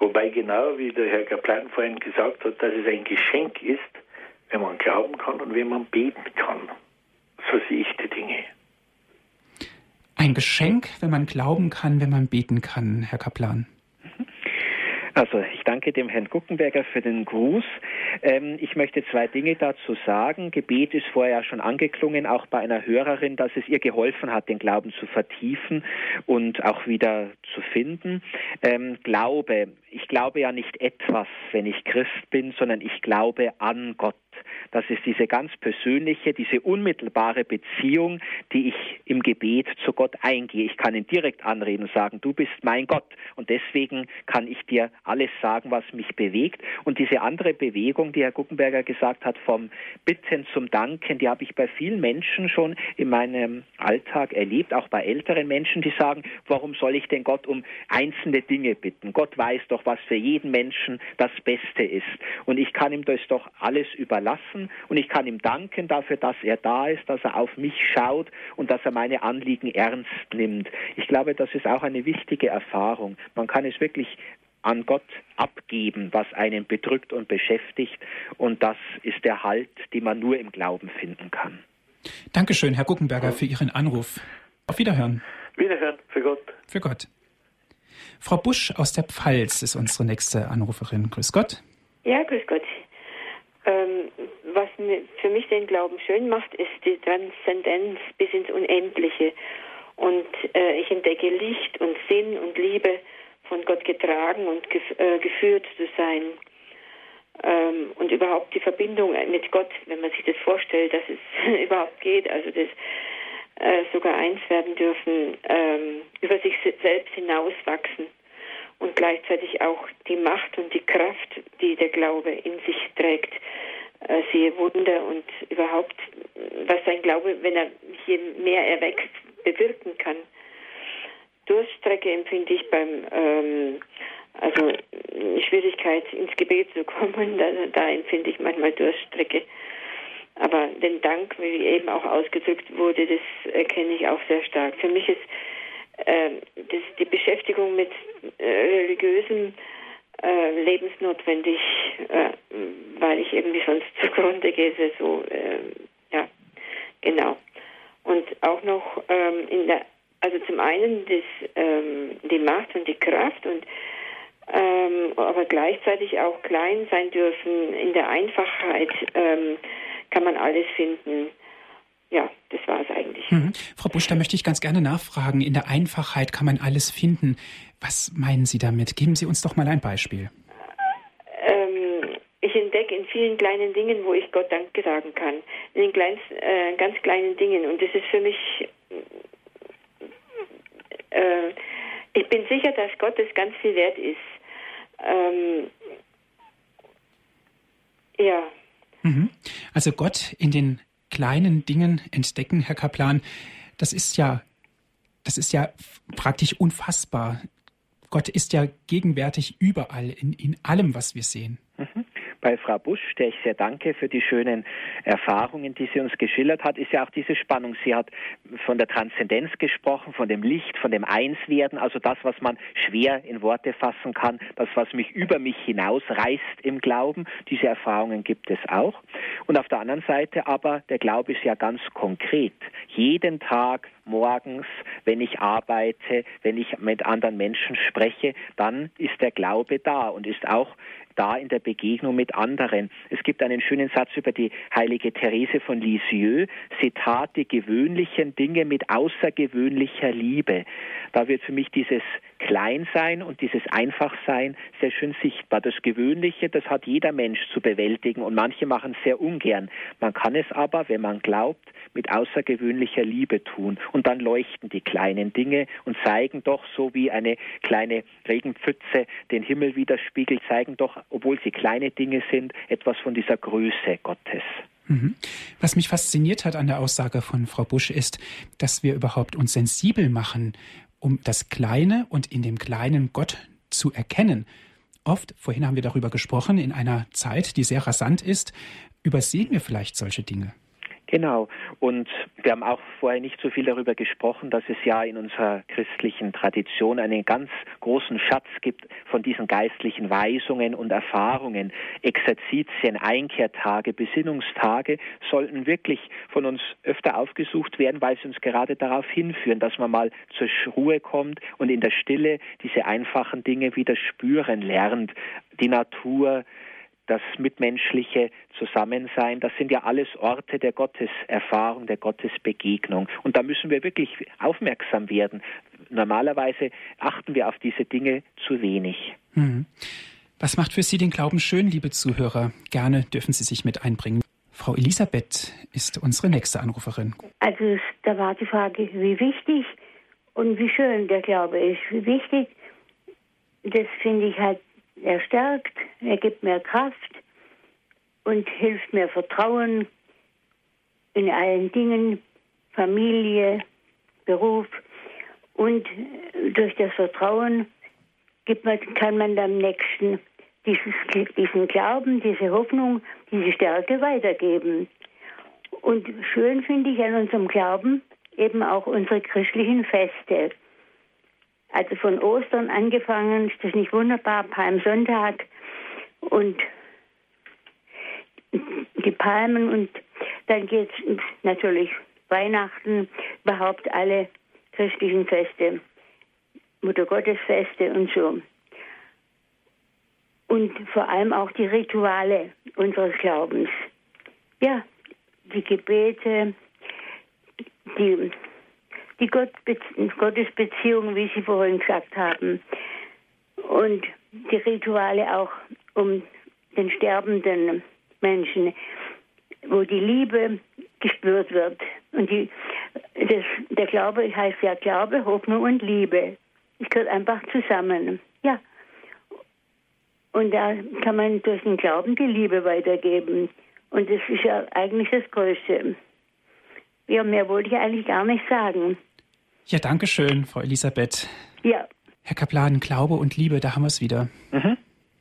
Wobei genau wie der Herr Kaplan vorhin gesagt hat, dass es ein Geschenk ist, wenn man glauben kann und wenn man beten kann. So sehe ich die Dinge. Ein Geschenk, wenn man glauben kann, wenn man beten kann, Herr Kaplan. Also ich danke dem Herrn Guckenberger für den Gruß. Ähm, ich möchte zwei Dinge dazu sagen. Gebet ist vorher schon angeklungen, auch bei einer Hörerin, dass es ihr geholfen hat, den Glauben zu vertiefen und auch wieder zu finden. Ähm, Glaube, ich glaube ja nicht etwas, wenn ich Christ bin, sondern ich glaube an Gott. Das ist diese ganz persönliche, diese unmittelbare Beziehung, die ich im Gebet zu Gott eingehe. Ich kann ihn direkt anreden und sagen, du bist mein Gott. Und deswegen kann ich dir alles sagen, was mich bewegt. Und diese andere Bewegung, die Herr Guckenberger gesagt hat, vom Bitten zum Danken, die habe ich bei vielen Menschen schon in meinem Alltag erlebt, auch bei älteren Menschen, die sagen, warum soll ich denn Gott um einzelne Dinge bitten? Gott weiß doch, was für jeden Menschen das Beste ist. Und ich kann ihm das doch alles überlassen und ich kann ihm danken dafür, dass er da ist, dass er auf mich schaut und dass er meine Anliegen ernst nimmt. Ich glaube, das ist auch eine wichtige Erfahrung. Man kann es wirklich an Gott abgeben, was einen bedrückt und beschäftigt. Und das ist der Halt, den man nur im Glauben finden kann. Dankeschön, Herr Guckenberger, für Ihren Anruf. Auf Wiederhören. Wiederhören, für Gott. Für Gott. Frau Busch aus der Pfalz ist unsere nächste Anruferin. Grüß Gott. Ja, grüß Gott. Ähm, was für mich den Glauben schön macht, ist die Transzendenz bis ins Unendliche. Und äh, ich entdecke Licht und Sinn und Liebe von Gott getragen und gef äh, geführt zu sein. Ähm, und überhaupt die Verbindung mit Gott, wenn man sich das vorstellt, dass es (laughs) überhaupt geht, also das äh, sogar eins werden dürfen, ähm, über sich selbst hinauswachsen und gleichzeitig auch die Macht und die Kraft, die der Glaube in sich trägt, äh, siehe Wunder und überhaupt, was sein Glaube, wenn er je mehr er wächst, bewirken kann. Durststrecke empfinde ich beim, ähm, also Schwierigkeit ins Gebet zu kommen, (laughs) da, da empfinde ich manchmal Durststrecke. Aber den Dank, wie eben auch ausgedrückt wurde, das erkenne ich auch sehr stark. Für mich ist das, die Beschäftigung mit äh, religiösem äh, lebensnotwendig, äh, weil ich irgendwie sonst (laughs) zugrunde gehe. So, äh, ja, genau. Und auch noch ähm, in der, also zum einen das, ähm, die Macht und die Kraft und ähm, aber gleichzeitig auch klein sein dürfen in der Einfachheit ähm, kann man alles finden. Ja, das war es eigentlich. Mhm. Frau Busch, da möchte ich ganz gerne nachfragen. In der Einfachheit kann man alles finden. Was meinen Sie damit? Geben Sie uns doch mal ein Beispiel. Ähm, ich entdecke in vielen kleinen Dingen, wo ich Gott Dank sagen kann. In den kleinen, äh, ganz kleinen Dingen. Und das ist für mich. Äh, ich bin sicher, dass Gott es ganz viel wert ist. Ähm, ja. Mhm. Also Gott in den kleinen Dingen entdecken, Herr Kaplan, das ist ja, das ist ja praktisch unfassbar. Gott ist ja gegenwärtig überall, in, in allem, was wir sehen. Bei Frau Busch, der ich sehr danke für die schönen Erfahrungen, die sie uns geschildert hat, ist ja auch diese Spannung. Sie hat von der Transzendenz gesprochen, von dem Licht, von dem Einswerden, also das, was man schwer in Worte fassen kann, das, was mich über mich hinausreißt im Glauben. Diese Erfahrungen gibt es auch. Und auf der anderen Seite aber, der Glaube ist ja ganz konkret. Jeden Tag morgens, wenn ich arbeite, wenn ich mit anderen Menschen spreche, dann ist der Glaube da und ist auch da in der Begegnung mit anderen. Es gibt einen schönen Satz über die heilige Therese von Lisieux, Zitat, die gewöhnlichen Dinge mit außergewöhnlicher Liebe. Da wird für mich dieses Kleinsein und dieses Einfachsein sehr schön sichtbar. Das Gewöhnliche, das hat jeder Mensch zu bewältigen und manche machen es sehr ungern. Man kann es aber, wenn man glaubt, mit außergewöhnlicher Liebe tun. Und dann leuchten die kleinen Dinge und zeigen doch, so wie eine kleine Regenpfütze den Himmel widerspiegelt, zeigen doch, obwohl sie kleine Dinge sind, etwas von dieser Größe Gottes. Mhm. Was mich fasziniert hat an der Aussage von Frau Busch ist, dass wir überhaupt uns sensibel machen, um das Kleine und in dem Kleinen Gott zu erkennen. Oft, vorhin haben wir darüber gesprochen, in einer Zeit, die sehr rasant ist, übersehen wir vielleicht solche Dinge. Genau. Und wir haben auch vorher nicht so viel darüber gesprochen, dass es ja in unserer christlichen Tradition einen ganz großen Schatz gibt von diesen geistlichen Weisungen und Erfahrungen. Exerzitien, Einkehrtage, Besinnungstage sollten wirklich von uns öfter aufgesucht werden, weil sie uns gerade darauf hinführen, dass man mal zur Ruhe kommt und in der Stille diese einfachen Dinge wieder spüren lernt. Die Natur, das mitmenschliche Zusammensein, das sind ja alles Orte der Gotteserfahrung, der Gottesbegegnung. Und da müssen wir wirklich aufmerksam werden. Normalerweise achten wir auf diese Dinge zu wenig. Mhm. Was macht für Sie den Glauben schön, liebe Zuhörer? Gerne dürfen Sie sich mit einbringen. Frau Elisabeth ist unsere nächste Anruferin. Also da war die Frage, wie wichtig und wie schön der Glaube ist. Wie wichtig, das finde ich halt er stärkt, er gibt mir Kraft und hilft mir Vertrauen in allen Dingen, Familie, Beruf. Und durch das Vertrauen man, kann man dem Nächsten dieses, diesen Glauben, diese Hoffnung, diese Stärke weitergeben. Und schön finde ich an unserem Glauben eben auch unsere christlichen Feste. Also von Ostern angefangen, ist das nicht wunderbar, Palmsonntag und die Palmen und dann geht es natürlich Weihnachten, überhaupt alle christlichen Feste, Muttergottesfeste und so. Und vor allem auch die Rituale unseres Glaubens. Ja, die Gebete, die die Gott, Gottesbeziehung, wie Sie vorhin gesagt haben, und die Rituale auch um den sterbenden Menschen, wo die Liebe gespürt wird. Und die, das, der Glaube heißt ja Glaube, Hoffnung und Liebe. Es gehört einfach zusammen. Ja. Und da kann man durch den Glauben die Liebe weitergeben. Und das ist ja eigentlich das Größte. Ja, mehr wollte ich eigentlich gar nicht sagen. Ja, danke schön, Frau Elisabeth. Ja. Herr Kaplan, Glaube und Liebe, da haben wir es wieder. Mhm.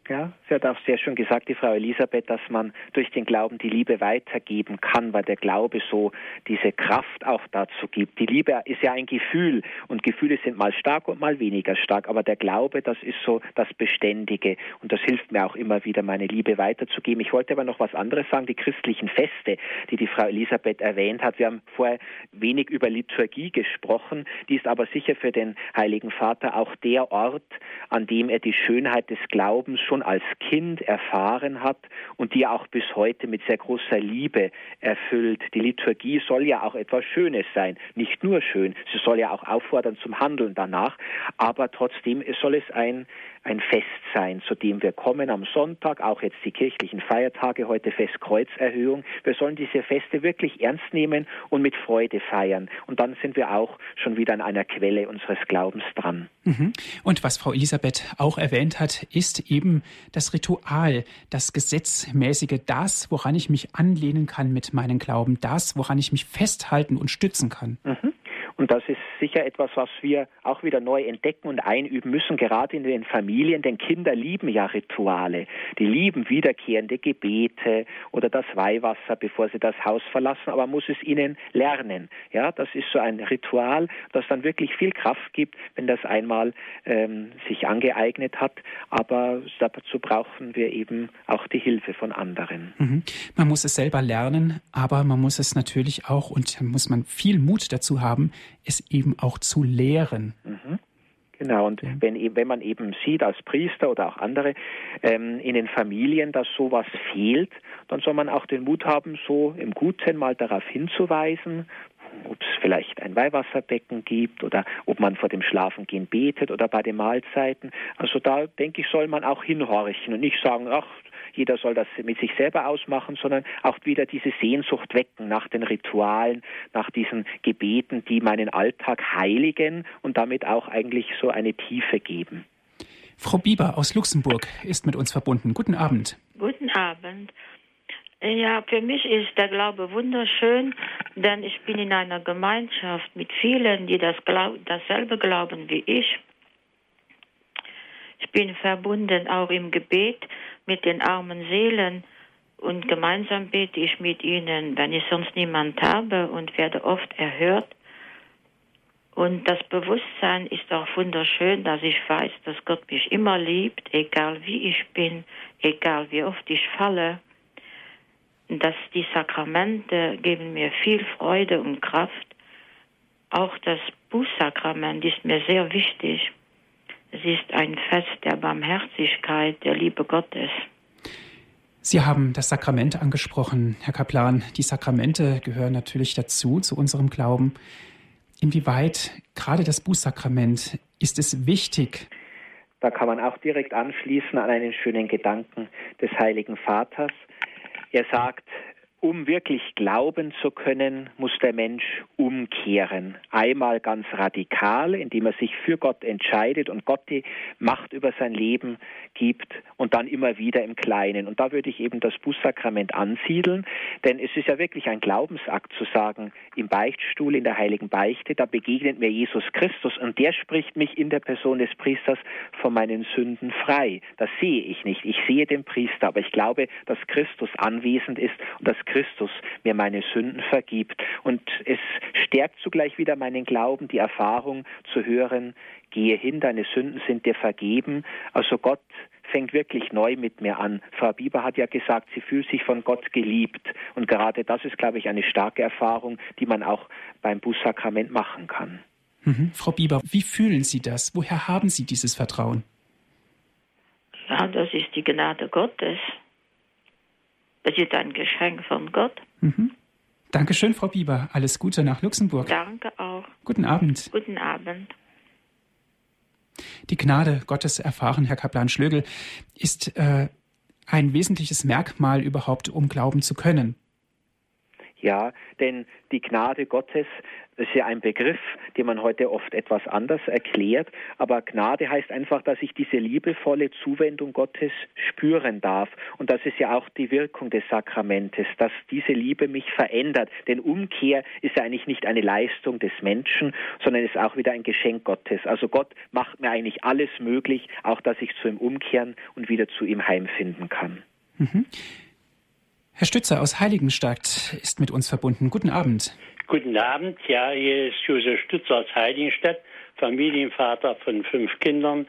Ja, sie hat auch sehr schön gesagt, die Frau Elisabeth, dass man durch den Glauben die Liebe weitergeben kann, weil der Glaube so diese Kraft auch dazu gibt. Die Liebe ist ja ein Gefühl und Gefühle sind mal stark und mal weniger stark, aber der Glaube, das ist so das Beständige und das hilft mir auch immer wieder, meine Liebe weiterzugeben. Ich wollte aber noch was anderes sagen, die christlichen Feste, die die Frau Elisabeth erwähnt hat. Wir haben vorher wenig über Liturgie gesprochen, die ist aber sicher für den Heiligen Vater auch der Ort, an dem er die Schönheit des Glaubens schon schon als Kind erfahren hat und die er auch bis heute mit sehr großer Liebe erfüllt. Die Liturgie soll ja auch etwas Schönes sein, nicht nur schön, sie soll ja auch auffordern zum Handeln danach, aber trotzdem soll es ein ein Fest sein, zu dem wir kommen am Sonntag, auch jetzt die kirchlichen Feiertage, heute Festkreuzerhöhung. Wir sollen diese Feste wirklich ernst nehmen und mit Freude feiern. Und dann sind wir auch schon wieder an einer Quelle unseres Glaubens dran. Mhm. Und was Frau Elisabeth auch erwähnt hat, ist eben das Ritual, das Gesetzmäßige, das, woran ich mich anlehnen kann mit meinem Glauben, das, woran ich mich festhalten und stützen kann. Mhm. Und das ist sicher etwas, was wir auch wieder neu entdecken und einüben müssen, gerade in den Familien, denn Kinder lieben ja Rituale. Die lieben wiederkehrende Gebete oder das Weihwasser, bevor sie das Haus verlassen, aber man muss es ihnen lernen. Ja, das ist so ein Ritual, das dann wirklich viel Kraft gibt, wenn das einmal ähm, sich angeeignet hat. Aber dazu brauchen wir eben auch die Hilfe von anderen. Mhm. Man muss es selber lernen, aber man muss es natürlich auch und muss man viel Mut dazu haben, es eben auch zu lehren. Mhm. Genau, und wenn, e-, wenn man eben sieht als Priester oder auch andere ähm, in den Familien, dass sowas fehlt, dann soll man auch den Mut haben, so im Guten mal darauf hinzuweisen, ob es vielleicht ein Weihwasserbecken gibt oder ob man vor dem Schlafengehen betet oder bei den Mahlzeiten. Also da denke ich, soll man auch hinhorchen und nicht sagen, ach, jeder soll das mit sich selber ausmachen, sondern auch wieder diese Sehnsucht wecken nach den Ritualen, nach diesen Gebeten, die meinen Alltag heiligen und damit auch eigentlich so eine Tiefe geben. Frau Bieber aus Luxemburg ist mit uns verbunden. Guten Abend. Guten Abend. Ja, für mich ist der Glaube wunderschön, denn ich bin in einer Gemeinschaft mit vielen, die das glaub, dasselbe glauben wie ich. Ich bin verbunden auch im Gebet mit den armen Seelen und gemeinsam bete ich mit ihnen, wenn ich sonst niemand habe und werde oft erhört. Und das Bewusstsein ist auch wunderschön, dass ich weiß, dass Gott mich immer liebt, egal wie ich bin, egal wie oft ich falle. Dass die Sakramente geben mir viel Freude und Kraft. Auch das Bußsakrament ist mir sehr wichtig. Es ist ein Fest der Barmherzigkeit, der Liebe Gottes. Sie haben das Sakrament angesprochen, Herr Kaplan. Die Sakramente gehören natürlich dazu, zu unserem Glauben. Inwieweit gerade das Bußsakrament ist es wichtig? Da kann man auch direkt anschließen an einen schönen Gedanken des Heiligen Vaters. Er sagt, um wirklich glauben zu können, muss der Mensch umkehren. Einmal ganz radikal, indem er sich für Gott entscheidet und Gott die Macht über sein Leben gibt und dann immer wieder im Kleinen. Und da würde ich eben das Bußsakrament ansiedeln, denn es ist ja wirklich ein Glaubensakt zu sagen, im Beichtstuhl, in der heiligen Beichte, da begegnet mir Jesus Christus und der spricht mich in der Person des Priesters von meinen Sünden frei. Das sehe ich nicht. Ich sehe den Priester, aber ich glaube, dass Christus anwesend ist und dass Christus mir meine Sünden vergibt. Und es stärkt zugleich wieder meinen Glauben, die Erfahrung zu hören, gehe hin, deine Sünden sind dir vergeben. Also Gott fängt wirklich neu mit mir an. Frau Bieber hat ja gesagt, sie fühlt sich von Gott geliebt. Und gerade das ist, glaube ich, eine starke Erfahrung, die man auch beim Bußsakrament machen kann. Mhm. Frau Bieber, wie fühlen Sie das? Woher haben Sie dieses Vertrauen? Ja, das ist die Gnade Gottes. Das ist ein Geschenk von Gott. Mhm. Dankeschön, Frau Bieber. Alles Gute nach Luxemburg. Danke auch. Guten Abend. Guten Abend. Die Gnade Gottes erfahren, Herr Kaplan Schlögel, ist äh, ein wesentliches Merkmal überhaupt, um glauben zu können. Ja, denn die Gnade Gottes ist ja ein Begriff, den man heute oft etwas anders erklärt. Aber Gnade heißt einfach, dass ich diese liebevolle Zuwendung Gottes spüren darf. Und das ist ja auch die Wirkung des Sakramentes, dass diese Liebe mich verändert. Denn Umkehr ist ja eigentlich nicht eine Leistung des Menschen, sondern ist auch wieder ein Geschenk Gottes. Also Gott macht mir eigentlich alles möglich, auch dass ich zu ihm umkehren und wieder zu ihm heimfinden kann. Mhm. Herr Stützer aus Heiligenstadt ist mit uns verbunden. Guten Abend. Guten Abend. Ja, hier ist Josef Stützer aus Heiligenstadt, Familienvater von fünf Kindern.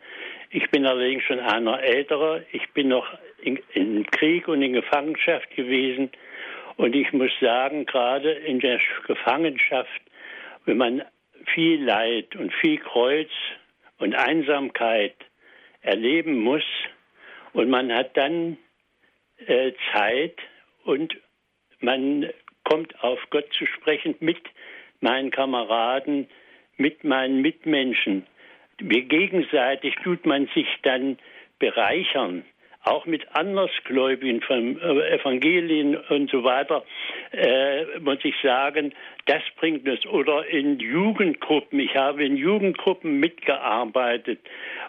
Ich bin allerdings schon einer älterer. Ich bin noch in, im Krieg und in Gefangenschaft gewesen. Und ich muss sagen, gerade in der Gefangenschaft, wenn man viel Leid und viel Kreuz und Einsamkeit erleben muss und man hat dann äh, Zeit, und man kommt auf Gott zu sprechen mit meinen Kameraden, mit meinen Mitmenschen. Wie gegenseitig tut man sich dann bereichern, auch mit Andersgläubigen von äh, Evangelien und so weiter, äh, muss ich sagen, das bringt es. Oder in Jugendgruppen. Ich habe in Jugendgruppen mitgearbeitet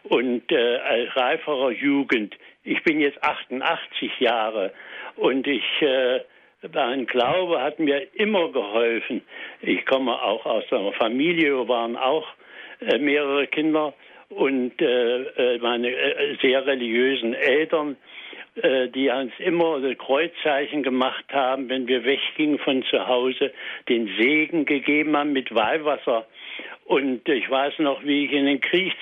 und äh, als reiferer Jugend. Ich bin jetzt 88 Jahre und ich, äh, mein Glaube hat mir immer geholfen. Ich komme auch aus einer Familie, wir waren auch äh, mehrere Kinder und äh, äh meine äh, sehr religiösen Eltern, äh, die uns immer Kreuzzeichen gemacht haben, wenn wir weggingen von zu Hause, den Segen gegeben haben mit Weihwasser. Und ich weiß noch, wie ich in den Krieg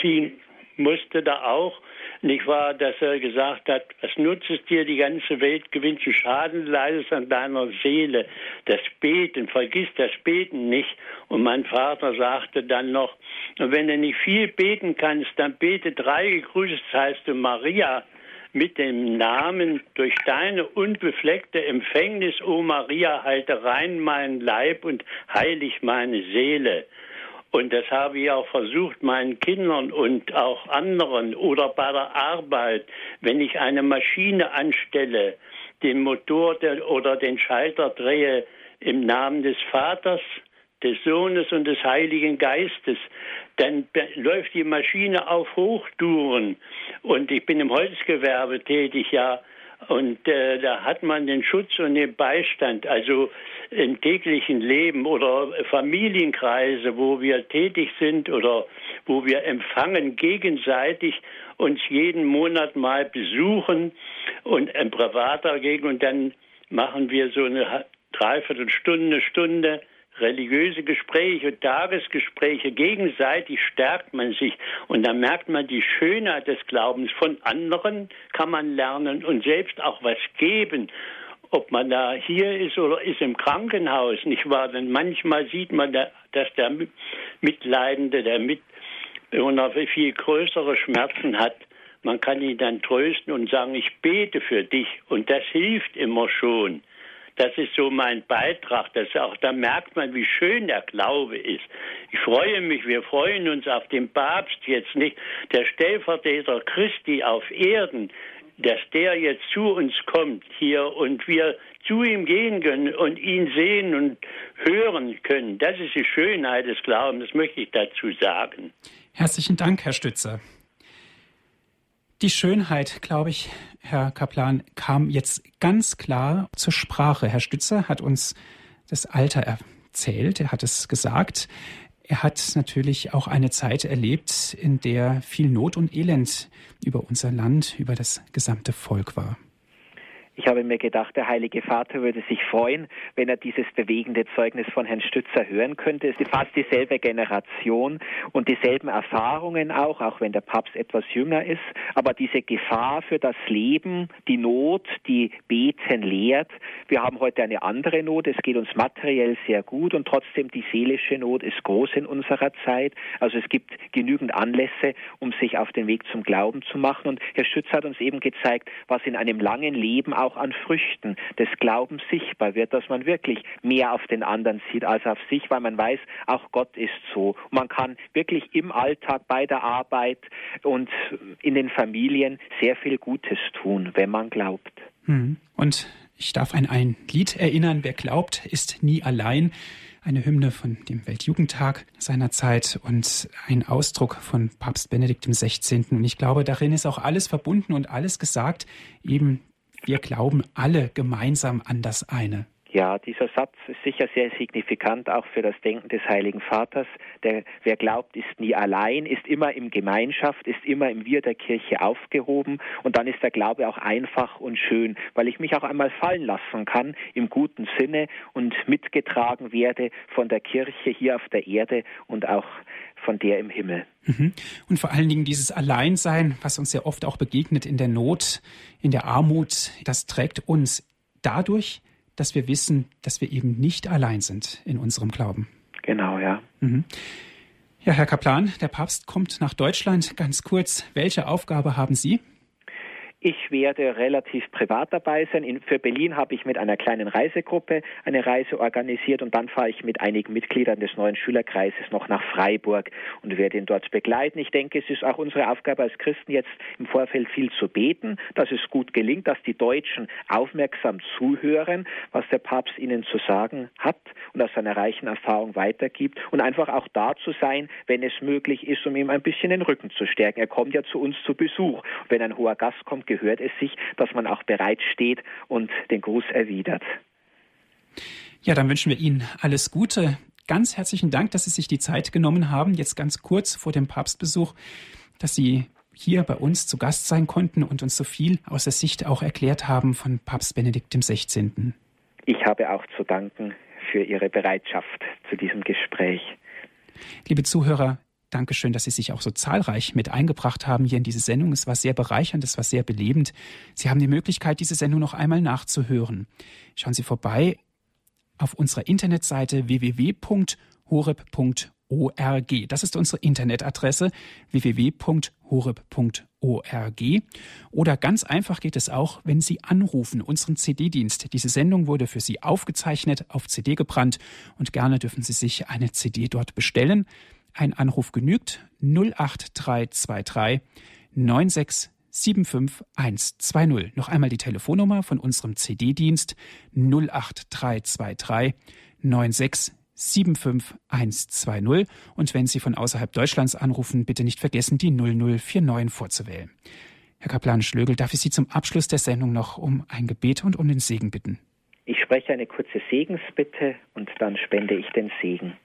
ziehen musste, da auch nicht wahr, dass er gesagt hat, was nutzt es dir, die ganze Welt gewinnt zu Schaden, leidest an deiner Seele. Das Beten, vergiss das Beten nicht. Und mein Vater sagte dann noch, wenn du nicht viel beten kannst, dann bete drei gegrüßt heißt du Maria mit dem Namen durch deine unbefleckte Empfängnis, o Maria, halte rein meinen Leib und heilig meine Seele. Und das habe ich auch versucht, meinen Kindern und auch anderen oder bei der Arbeit, wenn ich eine Maschine anstelle, den Motor oder den Schalter drehe im Namen des Vaters, des Sohnes und des Heiligen Geistes, dann läuft die Maschine auf Hochtouren. Und ich bin im Holzgewerbe tätig, ja. Und äh, da hat man den Schutz und den Beistand, also im täglichen Leben oder Familienkreise, wo wir tätig sind oder wo wir empfangen, gegenseitig uns jeden Monat mal besuchen und ein privater Gegend und dann machen wir so eine Dreiviertelstunde, Stunde religiöse Gespräche, Tagesgespräche, gegenseitig stärkt man sich und dann merkt man die Schönheit des Glaubens. Von anderen kann man lernen und selbst auch was geben. Ob man da hier ist oder ist im Krankenhaus, nicht wahr? Denn manchmal sieht man, dass der Mitleidende, der Mitbewohner viel größere Schmerzen hat. Man kann ihn dann trösten und sagen, ich bete für dich. Und das hilft immer schon. Das ist so mein Beitrag. Das auch, da merkt man, wie schön der Glaube ist. Ich freue mich, wir freuen uns auf den Papst jetzt nicht, der Stellvertreter Christi auf Erden, dass der jetzt zu uns kommt hier und wir zu ihm gehen können und ihn sehen und hören können. Das ist die Schönheit des Glaubens, das möchte ich dazu sagen. Herzlichen Dank, Herr Stützer. Die Schönheit, glaube ich, Herr Kaplan, kam jetzt ganz klar zur Sprache. Herr Stützer hat uns das Alter erzählt, er hat es gesagt. Er hat natürlich auch eine Zeit erlebt, in der viel Not und Elend über unser Land, über das gesamte Volk war. Ich habe mir gedacht, der Heilige Vater würde sich freuen, wenn er dieses bewegende Zeugnis von Herrn Stützer hören könnte. Es ist fast dieselbe Generation und dieselben Erfahrungen auch, auch wenn der Papst etwas jünger ist. Aber diese Gefahr für das Leben, die Not, die Beten lehrt. Wir haben heute eine andere Not. Es geht uns materiell sehr gut und trotzdem die seelische Not ist groß in unserer Zeit. Also es gibt genügend Anlässe, um sich auf den Weg zum Glauben zu machen. Und Herr Stützer hat uns eben gezeigt, was in einem langen Leben auch auch an Früchten des Glaubens sichtbar wird, dass man wirklich mehr auf den anderen sieht als auf sich, weil man weiß, auch Gott ist so. man kann wirklich im Alltag, bei der Arbeit und in den Familien sehr viel Gutes tun, wenn man glaubt. Hm. Und ich darf an ein Lied erinnern, wer glaubt, ist nie allein. Eine Hymne von dem Weltjugendtag seiner Zeit und ein Ausdruck von Papst Benedikt XVI. Und ich glaube, darin ist auch alles verbunden und alles gesagt. Eben, wir glauben alle gemeinsam an das eine. Ja, dieser Satz ist sicher sehr signifikant auch für das Denken des Heiligen Vaters. Der, wer glaubt, ist nie allein, ist immer in Gemeinschaft, ist immer im Wir der Kirche aufgehoben und dann ist der Glaube auch einfach und schön, weil ich mich auch einmal fallen lassen kann im guten Sinne und mitgetragen werde von der Kirche hier auf der Erde und auch von der im Himmel. Mhm. Und vor allen Dingen dieses Alleinsein, was uns ja oft auch begegnet in der Not, in der Armut, das trägt uns dadurch dass wir wissen, dass wir eben nicht allein sind in unserem Glauben. Genau, ja. Mhm. Ja, Herr Kaplan, der Papst kommt nach Deutschland. Ganz kurz, welche Aufgabe haben Sie? Ich werde relativ privat dabei sein. In, für Berlin habe ich mit einer kleinen Reisegruppe eine Reise organisiert und dann fahre ich mit einigen Mitgliedern des neuen Schülerkreises noch nach Freiburg und werde ihn dort begleiten. Ich denke, es ist auch unsere Aufgabe als Christen jetzt im Vorfeld viel zu beten, dass es gut gelingt, dass die Deutschen aufmerksam zuhören, was der Papst ihnen zu sagen hat und aus seiner reichen Erfahrung weitergibt und einfach auch da zu sein, wenn es möglich ist, um ihm ein bisschen den Rücken zu stärken. Er kommt ja zu uns zu Besuch. Wenn ein hoher Gast kommt, gehört es sich, dass man auch bereit steht und den Gruß erwidert. Ja, dann wünschen wir Ihnen alles Gute. Ganz herzlichen Dank, dass Sie sich die Zeit genommen haben, jetzt ganz kurz vor dem Papstbesuch, dass Sie hier bei uns zu Gast sein konnten und uns so viel aus der Sicht auch erklärt haben von Papst Benedikt XVI. Ich habe auch zu danken für Ihre Bereitschaft zu diesem Gespräch. Liebe Zuhörer, Dankeschön, dass Sie sich auch so zahlreich mit eingebracht haben hier in diese Sendung. Es war sehr bereichernd, es war sehr belebend. Sie haben die Möglichkeit, diese Sendung noch einmal nachzuhören. Schauen Sie vorbei auf unserer Internetseite www.horeb.org. Das ist unsere Internetadresse www.horeb.org. Oder ganz einfach geht es auch, wenn Sie anrufen, unseren CD-Dienst. Diese Sendung wurde für Sie aufgezeichnet, auf CD gebrannt und gerne dürfen Sie sich eine CD dort bestellen. Ein Anruf genügt 08323 9675120. Noch einmal die Telefonnummer von unserem CD-Dienst 08323 9675120. Und wenn Sie von außerhalb Deutschlands anrufen, bitte nicht vergessen, die 0049 vorzuwählen. Herr Kaplan Schlögel, darf ich Sie zum Abschluss der Sendung noch um ein Gebet und um den Segen bitten? Ich spreche eine kurze Segensbitte und dann spende ich den Segen.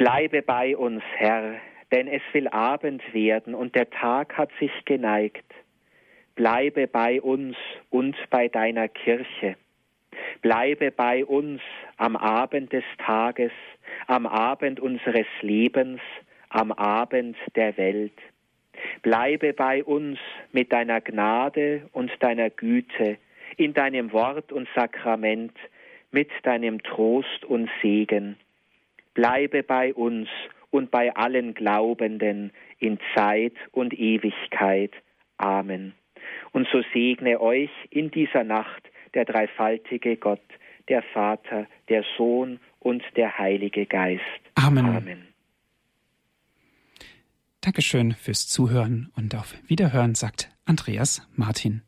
Bleibe bei uns, Herr, denn es will Abend werden und der Tag hat sich geneigt. Bleibe bei uns und bei deiner Kirche. Bleibe bei uns am Abend des Tages, am Abend unseres Lebens, am Abend der Welt. Bleibe bei uns mit deiner Gnade und deiner Güte, in deinem Wort und Sakrament, mit deinem Trost und Segen bleibe bei uns und bei allen Glaubenden in Zeit und Ewigkeit. Amen. Und so segne euch in dieser Nacht der dreifaltige Gott, der Vater, der Sohn und der Heilige Geist. Amen. Amen. Dankeschön fürs Zuhören und auf Wiederhören, sagt Andreas Martin.